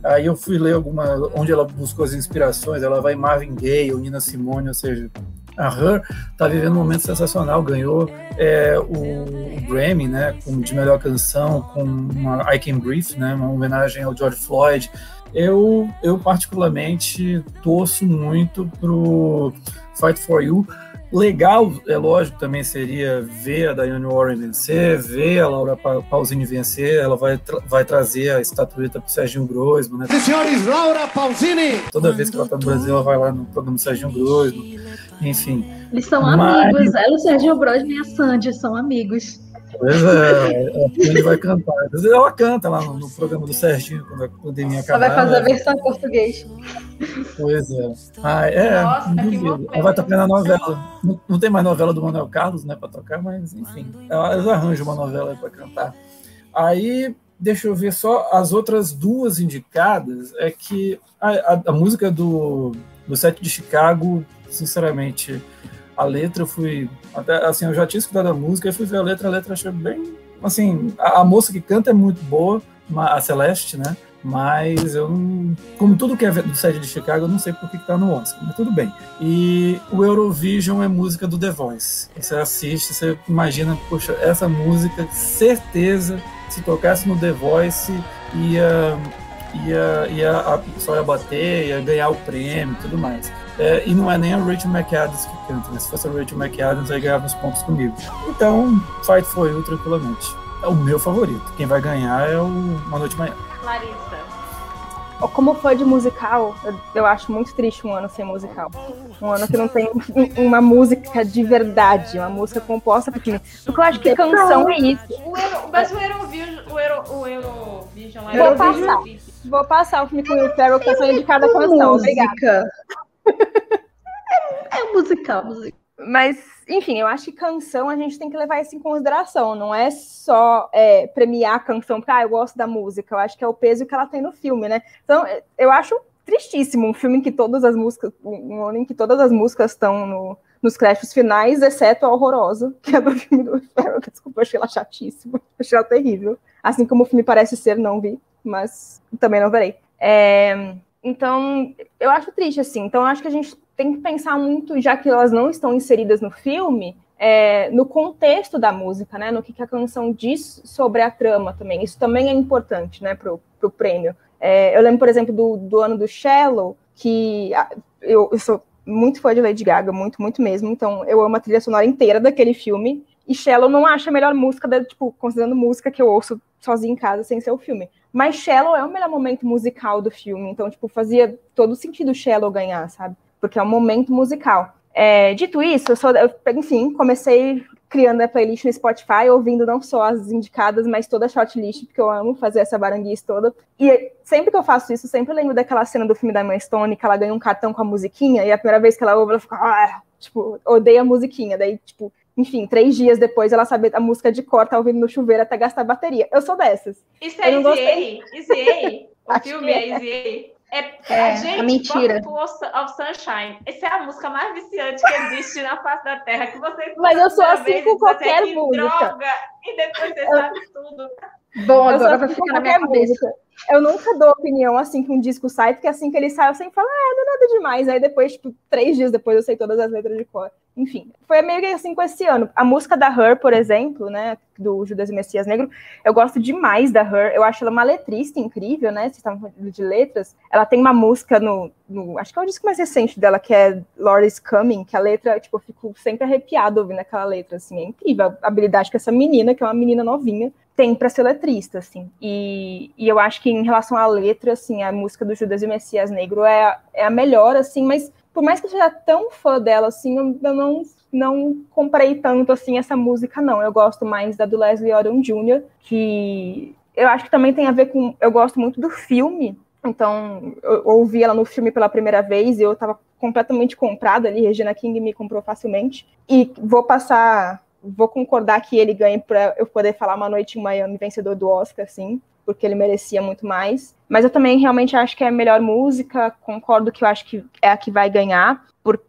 Aí eu fui ler alguma, onde ela buscou as inspirações, ela vai Marvin Gaye ou Nina Simone, ou seja, a Her está vivendo um momento sensacional, ganhou é, o, o, Grammy, né, de melhor canção, com uma I Can Breathe, né, uma homenagem ao George Floyd, eu, eu particularmente torço muito pro Fight for You. Legal, é lógico, também seria ver a Diane Warren vencer, ver a Laura Pausini vencer. Ela vai, tra vai trazer a estatueta pro Serginho Grosmo, né? Senhores, Laura Pausini! Toda vez que ela tá no Brasil, ela vai lá no programa do Serginho Grosmo. Enfim. Eles são Mas... amigos. Ela, o Serginho Grosmo e a Sandy são amigos. Pois é, ele vai cantar. Ela canta lá no, no, programa do Serginho, quando a pandemia acabar. Ela vai fazer a versão em português. Pois é. Ah, é, Nossa, ela vai tocar na novela. Não, não, tem mais novela do Manuel Carlos, né, para tocar, mas enfim, elas arranjam uma novela para cantar. Aí, deixa eu ver só as outras duas indicadas, é que a, a, a música do Do set de Chicago, sinceramente, a letra eu fui. Até, assim, eu já tinha escutado a música, e fui ver a letra, a letra achei bem. Assim, a, a moça que canta é muito boa, a Celeste, né? Mas eu não. Como tudo que é do set de Chicago, eu não sei por que, que tá no Oscar, mas tudo bem. E o Eurovision é música do The Voice. Você assiste, você imagina, poxa, essa música, certeza, se tocasse no The Voice, ia. ia, ia a pessoa ia bater, ia ganhar o prêmio tudo mais. É, e não é nem a Rachel McAdams que canta, né? Se fosse a Rachel McAdams, aí ganhava os pontos comigo. Então, Fight for You tranquilamente. É o meu favorito. Quem vai ganhar é o Uma Noite Manhã. Larissa. Como foi de musical, eu, eu, acho muito triste um ano sem musical. Um ano que não tem uma música de verdade, uma música composta por time. Porque eu acho que canção é isso. O Euro, mas o Eurovision, o, Euro, o Eurovision Vou passar. Vou passar o filme com o Ferro que foi de cada canção. Obrigada. [LAUGHS] Musical, musical. Mas, enfim, eu acho que canção a gente tem que levar isso em consideração. Não é só é, premiar a canção, porque ah, eu gosto da música. Eu acho que é o peso que ela tem no filme, né? Então, eu acho tristíssimo um filme em que todas as músicas, um ano em que todas as músicas estão no, nos créditos finais, exceto a horrorosa, que é do filme do Farrell. [LAUGHS] Desculpa, eu achei ela chatíssima. Achei ela terrível. Assim como o filme parece ser, não vi, mas também não verei. É, então, eu acho triste, assim. Então, eu acho que a gente tem que pensar muito, já que elas não estão inseridas no filme, é, no contexto da música, né? No que, que, a canção diz sobre a trama também. Isso também é importante, né, pro, pro prêmio. É, eu lembro, por exemplo, do, do ano do Shallow, que eu, eu, sou muito fã de Lady Gaga, muito, muito mesmo. Então, eu amo a trilha sonora inteira daquele filme. E Shallow não acha a melhor música, da, tipo, considerando música que eu ouço sozinha em casa sem ser o filme. Mas Shallow é o melhor momento musical do filme, então, tipo, fazia todo sentido Shallow ganhar, sabe? Porque é um momento musical. É, dito isso, eu sou, eu, enfim, comecei criando a playlist no Spotify, ouvindo não só as indicadas, mas toda a shortlist, porque eu amo fazer essa baranguice toda. E sempre que eu faço isso, sempre lembro daquela cena do filme da Emma Stone, que ela ganha um cartão com a musiquinha, e a primeira vez que ela ouve, ela fica, ah, tipo, odeia a musiquinha. Daí, tipo, enfim, três dias depois ela sabe a música de cor, tá ouvindo no chuveiro até gastar bateria. Eu sou dessas. Isso é Easy. [LAUGHS] O filme é Easy A. É, é, a gente, a mentira. of Sunshine. Essa é a música mais viciante que existe na face da Terra. Que você Mas eu sou assim com qualquer música. Droga, e depois você sabe tudo. Bom, agora vai ficar na minha cabeça. Música eu nunca dou opinião assim que um disco sai, porque assim que ele sai, eu sempre falo, ah, não é nada demais. Aí depois, tipo, três dias depois, eu sei todas as letras de cor. Enfim, foi meio que assim com esse ano. A música da Her, por exemplo, né, do Judas e Messias Negro, eu gosto demais da Her. Eu acho ela uma letrista incrível, né? Vocês estavam falando de letras. Ela tem uma música no, no, Acho que é o disco mais recente dela, que é Lord is Coming, que a letra, tipo, eu fico sempre arrepiada ouvindo aquela letra, assim. É incrível a habilidade que essa menina, que é uma menina novinha, tem para ser letrista, assim. E, e eu acho que em relação à letra, assim, a música do Judas e Messias Negro é, é a melhor, assim, mas por mais que eu seja tão fã dela, assim, eu, eu não, não comprei tanto, assim, essa música, não. Eu gosto mais da do Leslie Odom Jr., que eu acho que também tem a ver com... Eu gosto muito do filme, então eu ouvi ela no filme pela primeira vez e eu estava completamente comprada ali, Regina King me comprou facilmente. E vou passar vou concordar que ele ganhe para eu poder falar uma noite em Miami vencedor do Oscar, assim, porque ele merecia muito mais. Mas eu também realmente acho que é a melhor música, concordo que eu acho que é a que vai ganhar, por,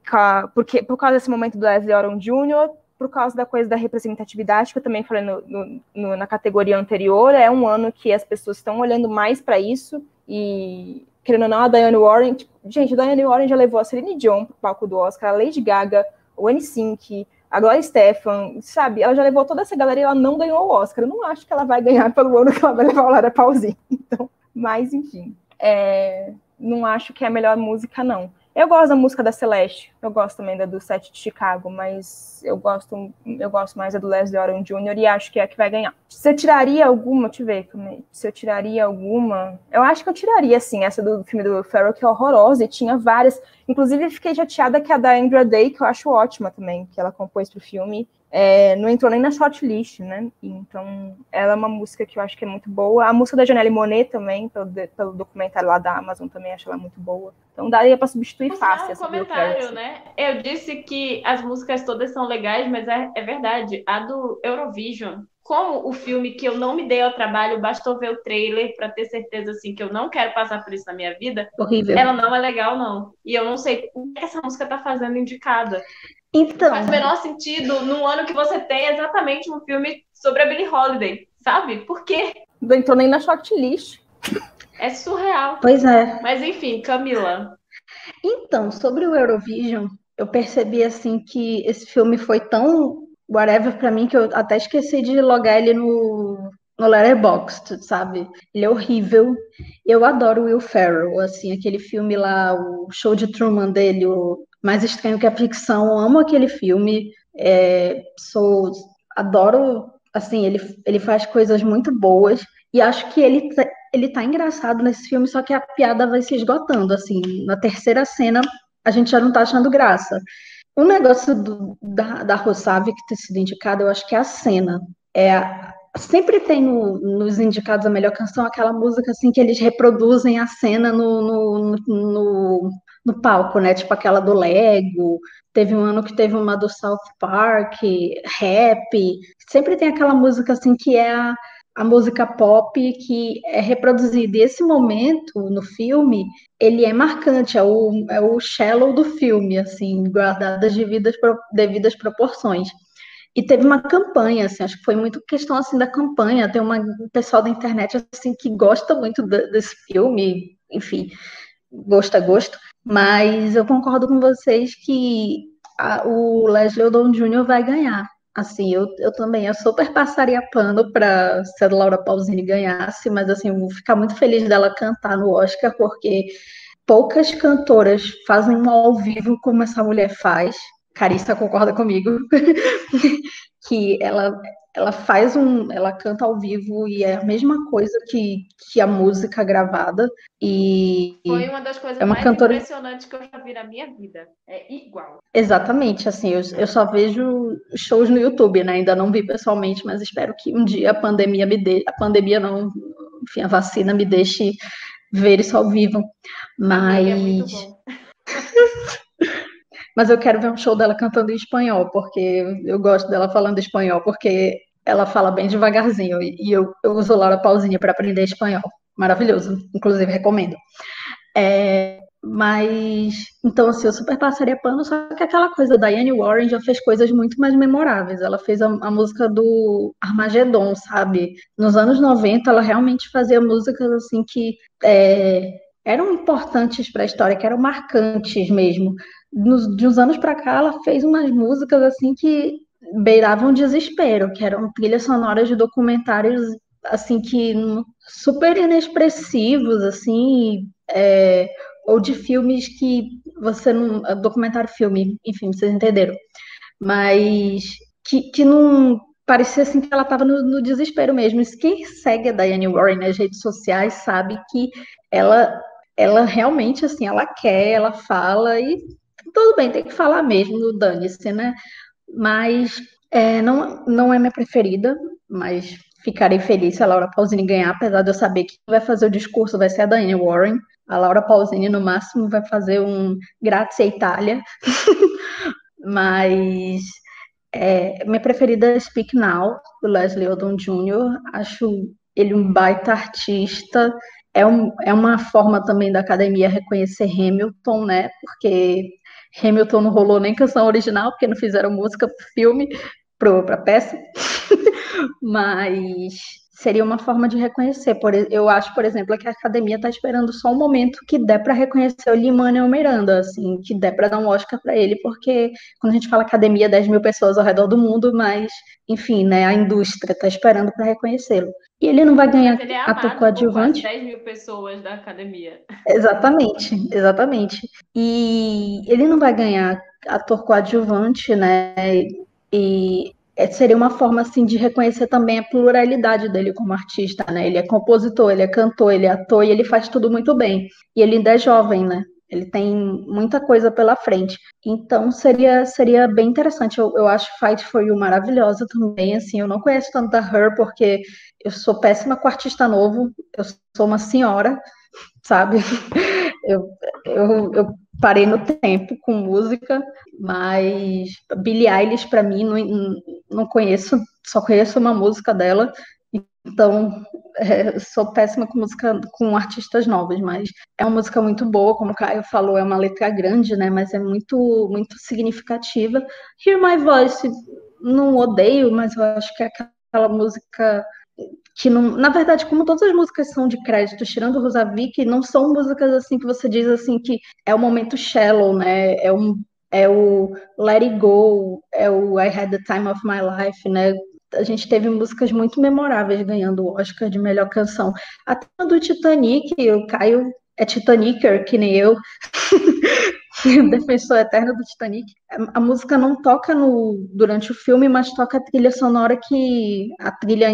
porque, por causa desse momento do Leslie Oron Jr., por causa da coisa da representatividade, que eu também falei no, no, no, na categoria anterior, é um ano que as pessoas estão olhando mais para isso, e querendo ou não, a Diane Warren, tipo, gente, a Diane Warren já levou a Celine Dion pro palco do Oscar, a Lady Gaga, o NSYNC, a Gloria Stefan, sabe? Ela já levou toda essa galera e ela não ganhou o Oscar. Eu não acho que ela vai ganhar pelo ano que ela vai levar o Lara Pausini. [LAUGHS] Então, mas enfim, é, não acho que é a melhor música, não. Eu gosto da música da Celeste, eu gosto também da do set de Chicago, mas eu gosto, eu gosto mais da do Leslie Oren Jr. e acho que é a que vai ganhar. Se eu tiraria alguma, deixa eu ver, se eu tiraria alguma, eu acho que eu tiraria, sim, essa do filme do Farrell, que é horrorosa, e tinha várias. Inclusive, fiquei chateada que a da Andrea Day, que eu acho ótima também, que ela compôs pro filme, é, não entrou nem na shortlist, né? Então, ela é uma música que eu acho que é muito boa. A música da Janelle Monet também, pelo, pelo documentário lá da Amazon, também acho ela muito boa. Então, daria para substituir mas fácil. Um comentário, né? Eu disse que as músicas todas são legais, mas é, é verdade. A do Eurovision como o filme que eu não me dei ao trabalho, bastou ver o trailer para ter certeza assim que eu não quero passar por isso na minha vida. Horrível. Ela não é legal não. E eu não sei o que essa música tá fazendo indicada. Então, Faz o menor sentido num ano que você tem exatamente um filme sobre a Billie Holiday, sabe? Por quê? Não entrou nem na shortlist. É surreal. pois é. Mas enfim, Camila. Então, sobre o Eurovision, eu percebi assim que esse filme foi tão whatever pra mim que eu até esqueci de logar ele no no Letterboxd, sabe? Ele é horrível. Eu adoro Will Ferrell, assim, aquele filme lá, o show de Truman dele, o Mais Estranho que a Ficção. Amo aquele filme. É, sou adoro, assim, ele ele faz coisas muito boas e acho que ele tá- ele tá engraçado nesse filme, só que a piada vai se esgotando, assim, na terceira cena a gente já não tá achando graça. O negócio do- da, da Rossavik ter sido indicada, eu acho que é a cena. É a- sempre tem no- nos indicados a melhor canção aquela música assim que eles reproduzem a cena no, no, no, no palco, né? Tipo aquela do Lego. Teve um ano que teve uma do South Park, rap. Sempre tem aquela música assim que é a, a música pop que é reproduzida. E esse momento no filme, ele é marcante, é o, é o shallow do filme, assim, guardado as devidas, devidas proporções. E teve uma campanha, assim, acho que foi muito questão assim da campanha. Tem uma, um pessoal da internet assim que gosta muito de- desse filme, enfim, gosto é gosto. Mas eu concordo com vocês que a- o Leslie Odom Jr. vai ganhar. Assim, eu, eu também, eu super passaria pano para se a Laura Pausini ganhasse, mas assim, eu vou ficar muito feliz dela cantar no Oscar, porque poucas cantoras fazem um ao vivo como essa mulher faz. Carissa concorda comigo, [LAUGHS] que ela, ela faz um, ela canta ao vivo e é a mesma coisa que, que a música gravada. E Foi uma das coisas É uma mais cantora- impressionantes que eu já vi na minha vida. É igual. Exatamente, assim, eu, eu só vejo shows no YouTube, né? Ainda não vi pessoalmente, mas espero que um dia a pandemia me dê, a pandemia não, enfim, a vacina me deixe ver isso ao vivo. É Mas, bom. [LAUGHS] mas eu quero ver um show dela cantando em espanhol, porque eu gosto dela falando espanhol, porque ela fala bem devagarzinho e eu, eu uso Laura Pausini para aprender espanhol. Maravilhoso, inclusive recomendo. É, mas, então, assim, eu super passaria pano, só que aquela coisa, da Diane Warren já fez coisas muito mais memoráveis. Ela fez a, a música do Armagedon, sabe? Nos anos 90, ela realmente fazia músicas, assim, que é, eram importantes para a história, que eram marcantes mesmo. Nos, de uns anos para cá, ela fez umas músicas, assim, que beiravam desespero, que eram trilhas sonoras de documentários, assim, que super inexpressivos, assim, é, ou de filmes que você não. documentário filme, enfim, vocês entenderam. Mas que, que não. Parecia assim que ela estava no, no desespero mesmo. Quem segue a Diane Warren nas redes sociais sabe que ela, ela realmente, assim, ela quer, ela fala e tudo bem, tem que falar mesmo, dane-se, né? Mas é, não, não é minha preferida, mas ficarei feliz se a Laura Pausini ganhar, apesar de eu saber que vai fazer o discurso vai ser a Diane Warren. A Laura Pausini, no máximo, vai fazer um Grazie Itália. [LAUGHS] Mas é, minha preferida é Speak Now, do Leslie Odom Jr. Acho ele um baita artista. É, um, é uma forma também da academia reconhecer Hamilton, né? Porque Hamilton não rolou nem canção original, porque não fizeram música pro filme, para peça. [LAUGHS] Mas seria uma forma de reconhecer. Por, eu acho, por exemplo, que a academia está esperando só um momento que der para reconhecer o Lin-Manuel Miranda, assim, que der para dar um Oscar para ele, porque quando a gente fala academia, 10 mil pessoas ao redor do mundo, mas, enfim, né, a indústria está esperando para reconhecê-lo. E ele não vai ganhar ele é ator coadjuvante. quase 10 mil pessoas da academia. Exatamente, exatamente. E ele não vai ganhar ator coadjuvante, né? E seria uma forma assim de reconhecer também a pluralidade dele como artista, né? Ele é compositor, ele é cantor, ele é ator e ele faz tudo muito bem. E ele ainda é jovem, né? Ele tem muita coisa pela frente. Então seria seria bem interessante. Eu, eu acho Fight for You maravilhosa também. Assim, eu não conheço tanto da Her porque eu sou péssima com artista novo. Eu sou uma senhora, sabe? [LAUGHS] Eu, eu, eu parei no tempo com música, mas Billie Eilish para mim não, não conheço, só conheço uma música dela, então é, sou péssima com música com artistas novos, mas é uma música muito boa, como o Caio falou, é uma letra grande, né? Mas é muito muito significativa. Hear My Voice não odeio, mas eu acho que é aquela música que não, na verdade, como todas as músicas são de crédito, tirando Rosavik, não são músicas assim que você diz assim que é o momento shallow, né? É um é o Let It Go, é o I Had the Time of My Life, né? A gente teve músicas muito memoráveis ganhando o Oscar de melhor canção. Até do Titanic, o Caio é Titanicer, que nem eu. [LAUGHS] [LAUGHS] defensor eterno do Titanic. A música não toca no, durante o filme, mas toca a trilha sonora que a trilha,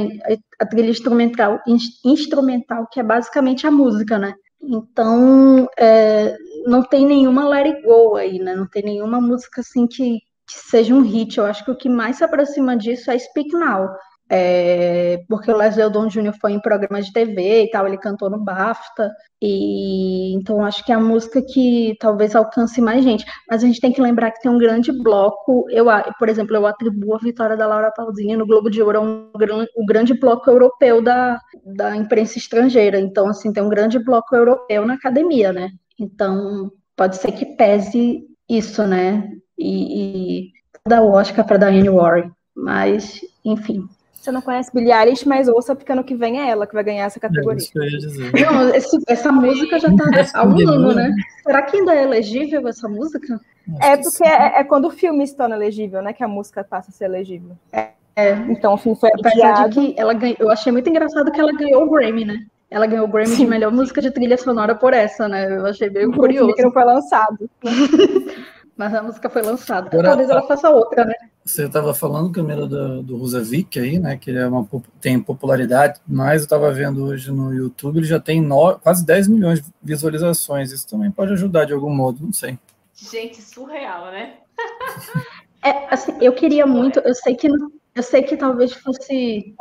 a trilha instrumental, instrumental que é basicamente a música, né? Então é, não tem nenhuma It Go aí, né? Não tem nenhuma música assim que, que seja um hit. Eu acho que o que mais se aproxima disso é Speak Now é, porque o Leslie Odom Jr. foi em programas de TV e tal, ele cantou no BAFTA, e então acho que é a música que talvez alcance mais gente. Mas a gente tem que lembrar que tem um grande bloco, eu, por exemplo, eu atribuo a vitória da Laura Pausini no Globo de Ouro a um, grande bloco europeu da, da imprensa estrangeira. Então, assim, tem um grande bloco europeu na academia, né? Então, pode ser que pese isso, né? E, e dar o Oscar para Diane Warren. Mas, enfim, você não conhece Billie Eilish, mas ouça, porque ano que vem é ela que vai ganhar essa categoria. É isso que eu ia dizer. Não, esse, essa música já está há um ano, né? Será que ainda é elegível essa música? É porque é, é, quando o filme se torna elegível, né? Que a música passa a ser elegível. É. é. Então o filme foi Apesar de que ela ganhou, eu achei muito engraçado que ela ganhou o Grammy, né? Ela ganhou o Grammy Sim. de melhor música de trilha sonora por essa, né? Eu achei meio curioso. que não foi lançado. [LAUGHS] Mas a música foi lançada. Agora, Talvez ela faça outra, né? Você estava falando, Camila, do, do Rusavik aí, né? Que ele é uma, tem popularidade, mas eu estava vendo hoje no YouTube, ele já tem no, quase 10 milhões de visualizações. Isso também pode ajudar de algum modo, não sei. Gente, surreal, né? é, assim, eu queria muito, eu sei que eu sei que talvez fosse.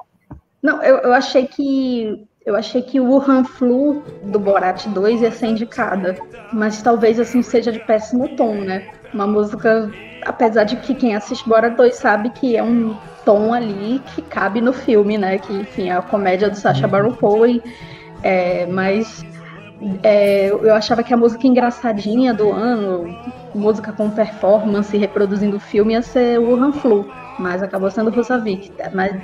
Não, eu, eu achei que eu achei que o Wuhan Flu do Borat 2 ia ser indicada, mas talvez assim seja de péssimo tom, né? Uma música, apesar de que quem assiste Borat 2 sabe que é um tom ali que cabe no filme, né? Que, enfim, é a comédia do Sacha Baron Cohen, é, mas é, eu achava que a música engraçadinha do ano, música com performance reproduzindo o filme, ia ser o Wuhan Flu, mas acabou sendo Rosavik. Mas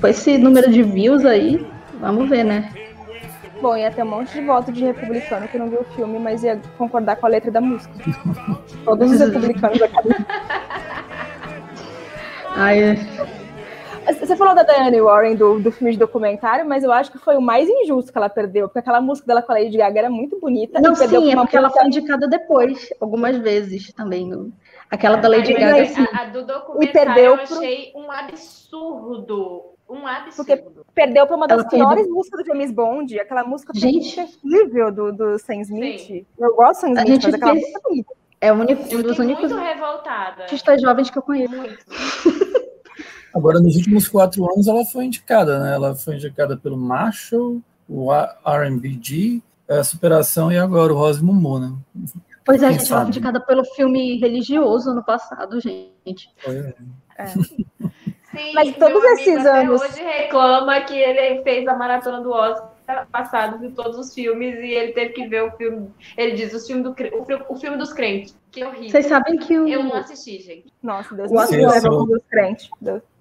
com esse número de views aí, Vamos ver, né? Bom, ia ter um monte de voto de republicano que não viu o filme, mas ia concordar com a letra da música. [LAUGHS] Todos os republicanos da cabeça. [LAUGHS] Ai. Você falou da Diane Warren do, do filme de documentário, mas eu acho que foi o mais injusto que ela perdeu, porque aquela música dela com a Lady Gaga era muito bonita. Não, sim, é porque ela foi indicada depois, algumas vezes também. Aquela da Lady Gaga, sim. A, a do documentário e perdeu eu achei pro... um absurdo um absurdo. Porque perdeu para uma das Ela piores perdeu. músicas do James Bond, aquela música Gente. terrível do, do Sam Smith. Sim. Eu gosto do Sam Smith, mas aquela fez... música é bonita. É um dos únicos artistas jovens que eu conheço. Muito. [LAUGHS] Agora, nos últimos quatro anos, ela foi indicada, né? Ela foi indicada pelo Marshall, o R&BG, a Superação e agora o Rose Mumu, né? Pois é, a gente foi indicada pelo filme religioso no passado, gente. Foi. É. é. [LAUGHS] Sim, Mas todos esses anos. hoje reclama que ele fez a maratona do Oscar passado de todos os filmes e ele teve que ver o filme. Ele diz o filme, do, o filme, o filme dos crentes. Que horrível. Vocês sabem que o. Eu não assisti, gente. Nossa, Deus me leva dos crentes.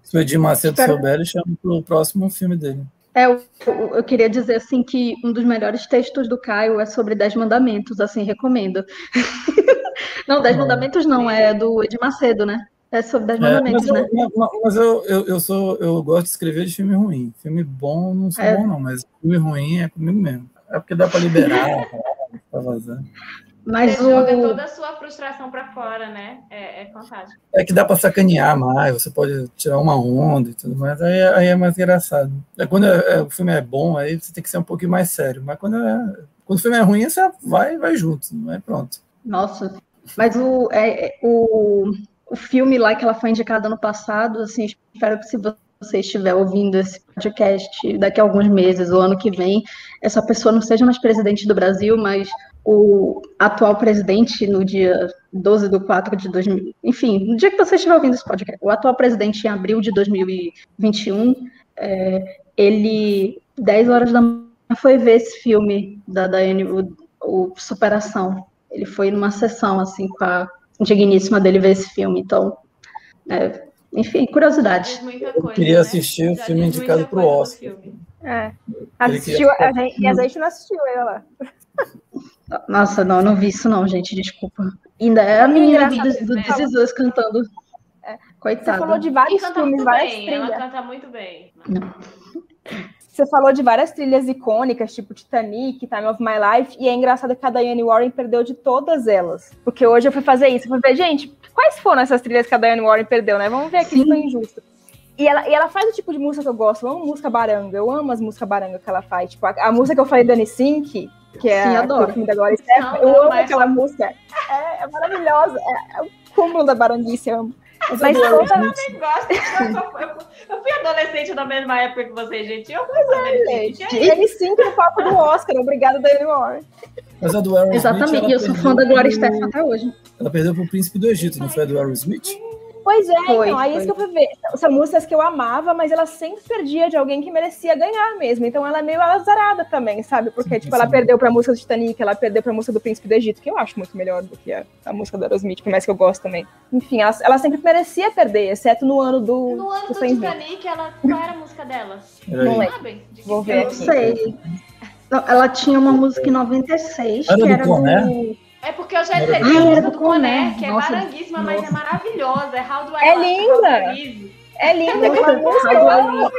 Se o Edir Macedo Espero... souber, ele chama pro próximo filme dele. É, eu, eu, queria dizer assim que um dos melhores textos do Caio é sobre Dez Mandamentos, assim, recomendo. [LAUGHS] não, Dez Mandamentos não, é do Edir Macedo, né? É sobre 10 mandamentos, é, mas né? Eu, mas eu, eu, eu, sou, eu gosto de escrever de filme ruim. Filme bom não sou é. bom, não, mas filme ruim é comigo mesmo. É porque dá para liberar, [LAUGHS] para vazar. Mas você o... joga toda a sua frustração para fora, né? É, é, fantástico. É que dá para sacanear mais, você pode tirar uma onda e tudo mais, aí, aí é mais engraçado. É quando é, é, o filme é bom, aí você tem que ser um pouquinho mais sério. Mas quando, é, quando o filme é ruim, você vai, vai junto, não é pronto. Nossa, mas o, é, o, o filme lá que ela foi indicada no passado, assim, espero que se você estiver ouvindo esse podcast daqui a alguns meses ou ano que vem, essa pessoa não seja mais presidente do Brasil, mas o atual presidente, no dia 12 de 4 de 2000, enfim, no dia que você estiver ouvindo esse podcast, o atual presidente em abril de 2021, é, ele, 10 horas da manhã, foi ver esse filme da Daiane, o, o Superação. Ele foi numa sessão, assim, com a digníssima dele ver esse filme, então, é, enfim, curiosidade. Coisa, eu queria né? assistir o filme indicado para o Oscar. É, assistiu, a gente, e a gente não assistiu ele lá. Nossa, não, não vi isso não, gente, desculpa. Ainda é a menina do, do This Is cantando. É. Coitada. Você falou de vários filmes, várias bem. Ela canta muito bem. Não. Você falou de várias trilhas icônicas, tipo Titanic, Time of My Life, e é engraçado que a Diane Warren perdeu de todas elas. Porque hoje eu fui fazer isso, eu fui ver, gente, quais foram essas trilhas que a Diane Warren perdeu, né? Vamos ver aqui Sim. se foi injusto. E ela, e ela faz o tipo de música que eu gosto, eu amo música baranga, eu amo as músicas baranga que ela faz. Tipo, a, a música que eu falei, Dani Sink, que é Sim, adoro. o filme da Glória Estefan. Eu amo aquela música. É, é maravilhosa. É, é, o cúmulo da baranguice, eu amo. Mas toda... eu também gosto. Eu, fui adolescente na mesma época que vocês, gente. Eu pois é, gente. Ele sim no papo do Oscar. Obrigada, Daniel Moore. Mas a do Aaron Exatamente, Smith, eu sou fã da Glória Estefan até hoje. Ela perdeu pro Príncipe do Egito, não foi a do Aaron Smith? Pois é, foi, então, aí foi. isso que eu fui ver. São músicas que eu amava, mas ela sempre perdia de alguém que merecia ganhar mesmo. Então ela é meio azarada também, sabe? Porque, sim, tipo, sim. ela perdeu pra música do Titanic, ela perdeu pra música do Príncipe do Egito, que eu acho muito melhor do que a, a música da Aerosmith, que mais que eu gosto também. Enfim, ela, ela, sempre merecia perder, exceto no ano do. No ano do, do Titanic, ela, qual era a música dela? Não lembro. Vou ver eu aqui. Não sei. Ela tinha uma música em 96, era que era do... do... É porque eu já recebi a música do Coné, que é nossa, baranguíssima, mas é maravilhosa. É How Do I É linda! É linda aquela música.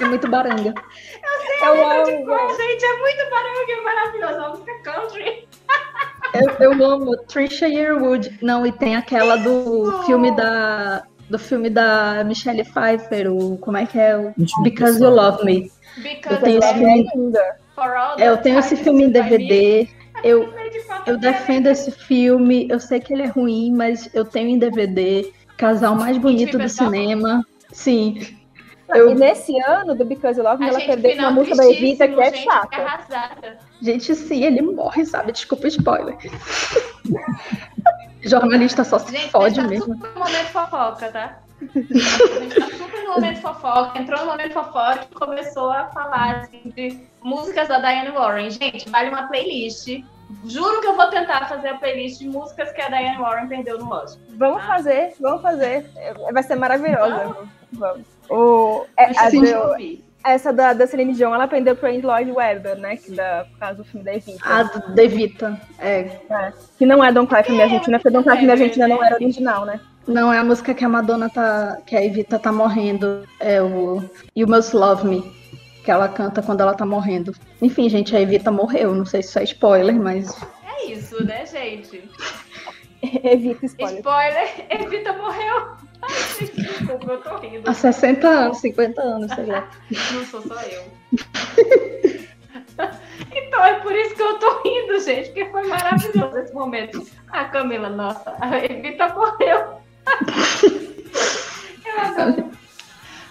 É muito baranga. Eu sei eu a letra de cor, gente. É muito baranga, é maravilhosa. A música country. Eu, eu amo Trisha Yearwood. Não, e tem aquela do filme da do filme da Michelle Pfeiffer, o como é que é o Because You Love Me. Because eu tenho esse filme, é, eu tenho esse filme em DVD. Eu, eu defendo esse filme. Eu sei que ele é ruim, mas eu tenho em DVD. Casal mais bonito do cinema. Sim. Eu... E nesse ano do Because You Love Me, ela perdeu uma música da Evita que é chata. Gente, sim, ele morre, sabe? Desculpa o spoiler. [LAUGHS] Jornalista só se gente, fode tá mesmo. Momento fofoca, tá? A gente tá super no momento fofoca, entrou no momento fofoca e começou a falar assim, de músicas da Diane Warren. Gente, vale uma playlist. Juro que eu vou tentar fazer a playlist de músicas que a Diane Warren perdeu no Oscar. Vamos tá? fazer, vamos fazer. Vai ser maravilhosa. Vamos. vamos. O, é, a, do, essa da, da Celine Dion, ela aprendeu com Andrew Lloyd Webber, né? Que da, por causa do filme da Evita. Ah, da Evita, é. é. Que não é Don't Cry For Me Argentina, porque Don't Cry For Me Argentina não era original, né? Não, é a música que a Madonna tá. que a Evita tá morrendo. É o You Must Love Me. Que ela canta quando ela tá morrendo. Enfim, gente, a Evita morreu. Não sei se isso é spoiler, mas. É isso, né, gente? [LAUGHS] Evita spoiler. Spoiler, [LAUGHS] Evita morreu. Desculpa, eu tô rindo. Há 60 anos, 50 anos, sei lá. [LAUGHS] Não sou só eu. Então é por isso que eu tô rindo, gente, porque foi maravilhoso esse momento. A Camila, nossa, a Evita morreu. [LAUGHS]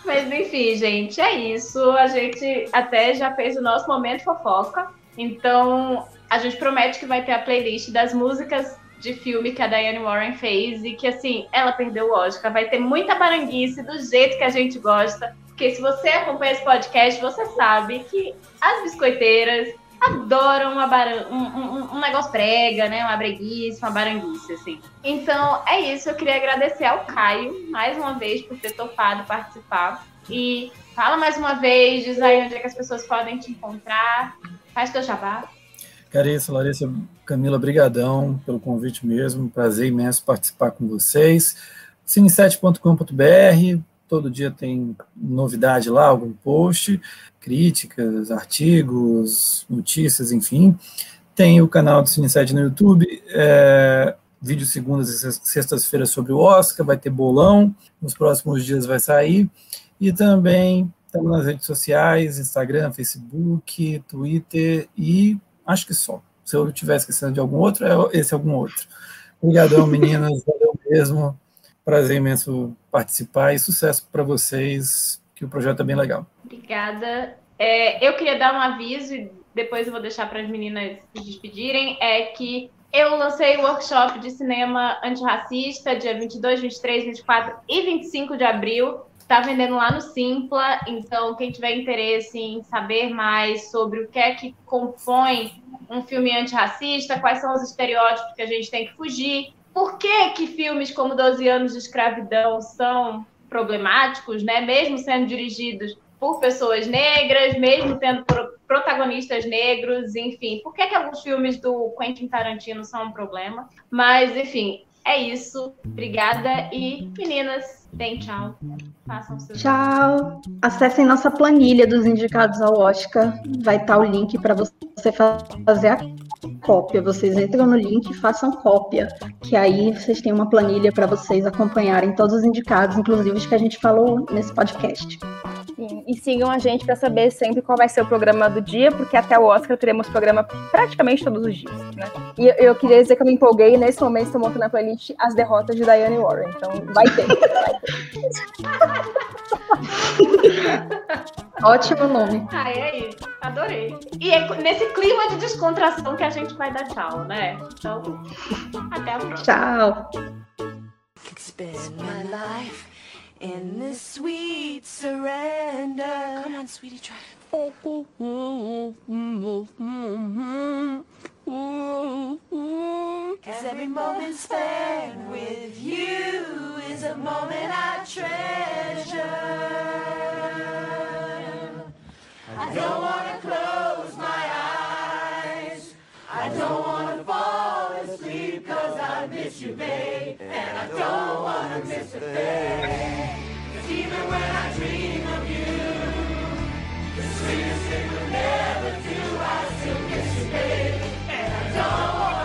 Mas enfim, gente, é isso. A gente até já fez o nosso momento fofoca. Então, a gente promete que vai ter a playlist das músicas de filme que a Diane Warren fez e que, assim, ela perdeu o. Vai ter muita baranguice do jeito que a gente gosta. Porque se você acompanha esse podcast, você sabe que as biscoiteiras adoram uma baran... um, um, um, negócio prega, né? Uma breguice, uma baranguice, assim. Então, é isso. Eu queria agradecer ao Caio, mais uma vez, por ter topado participar. E fala mais uma vez, diz aí onde é que as pessoas podem te encontrar. Faz teu jabá. Carissa, Larissa, Camila, brigadão pelo convite mesmo. Prazer imenso participar com vocês. cine7.com.br, todo dia tem novidade lá, algum post, críticas, artigos, notícias, enfim. Tem o canal do Cine7 no YouTube, é, vídeo segundas e sextas-feiras sobre o Oscar, vai ter bolão, nos próximos dias vai sair. E também estamos nas redes sociais, Instagram, Facebook, Twitter e acho que só. Se eu estiver esquecendo de algum outro, é esse é algum outro. Obrigadão, [LAUGHS] meninas. Valeu mesmo. Prazer imenso participar e sucesso para vocês, que o projeto é bem legal. Obrigada. É, eu queria dar um aviso e depois eu vou deixar para as meninas se despedirem, é que eu lancei o workshop de cinema antirracista dia 22, 23, 24 e 25 de abril. Está vendendo lá no Simpla, então quem tiver interesse em saber mais sobre o que é que compõe um filme antirracista, quais são os estereótipos que a gente tem que fugir, por que, que filmes como 12 anos de escravidão são problemáticos, né? mesmo sendo dirigidos por pessoas negras, mesmo tendo protagonistas negros, enfim. Por que, que alguns filmes do Quentin Tarantino são um problema? Mas, enfim, é isso. Obrigada e, meninas, Deem tchau. Façam seu Tchau. Acessem nossa planilha dos indicados ao Oscar. Vai estar o link para você fazer a cópia. Vocês entram no link e façam cópia. Que aí vocês têm uma planilha para vocês acompanharem todos os indicados, inclusive os que a gente falou nesse podcast. Sim, e sigam a gente para saber sempre qual vai ser o programa do dia, porque até o Oscar teremos programa praticamente todos os dias, né? E eu, queria dizer que eu me empolguei, nesse momento estou montando na playlist as derrotas de Diane Warren, então vai ter. Vai ter. [LAUGHS] Ótimo nome. Ah, é isso. Adorei. E é nesse clima de descontração que a gente vai dar tchau, né? Então, até a próxima. Tchau. in this sweet surrender. Come on, sweetie, try. Cause every moment spent with you is a moment I treasure. I don't want to close my eyes. I don't want to fall asleep cause I miss you, babe. And I don't want to miss a thing. Cause even when I dream of you, the sweetest thing will never do. I still miss you, babe. Victor!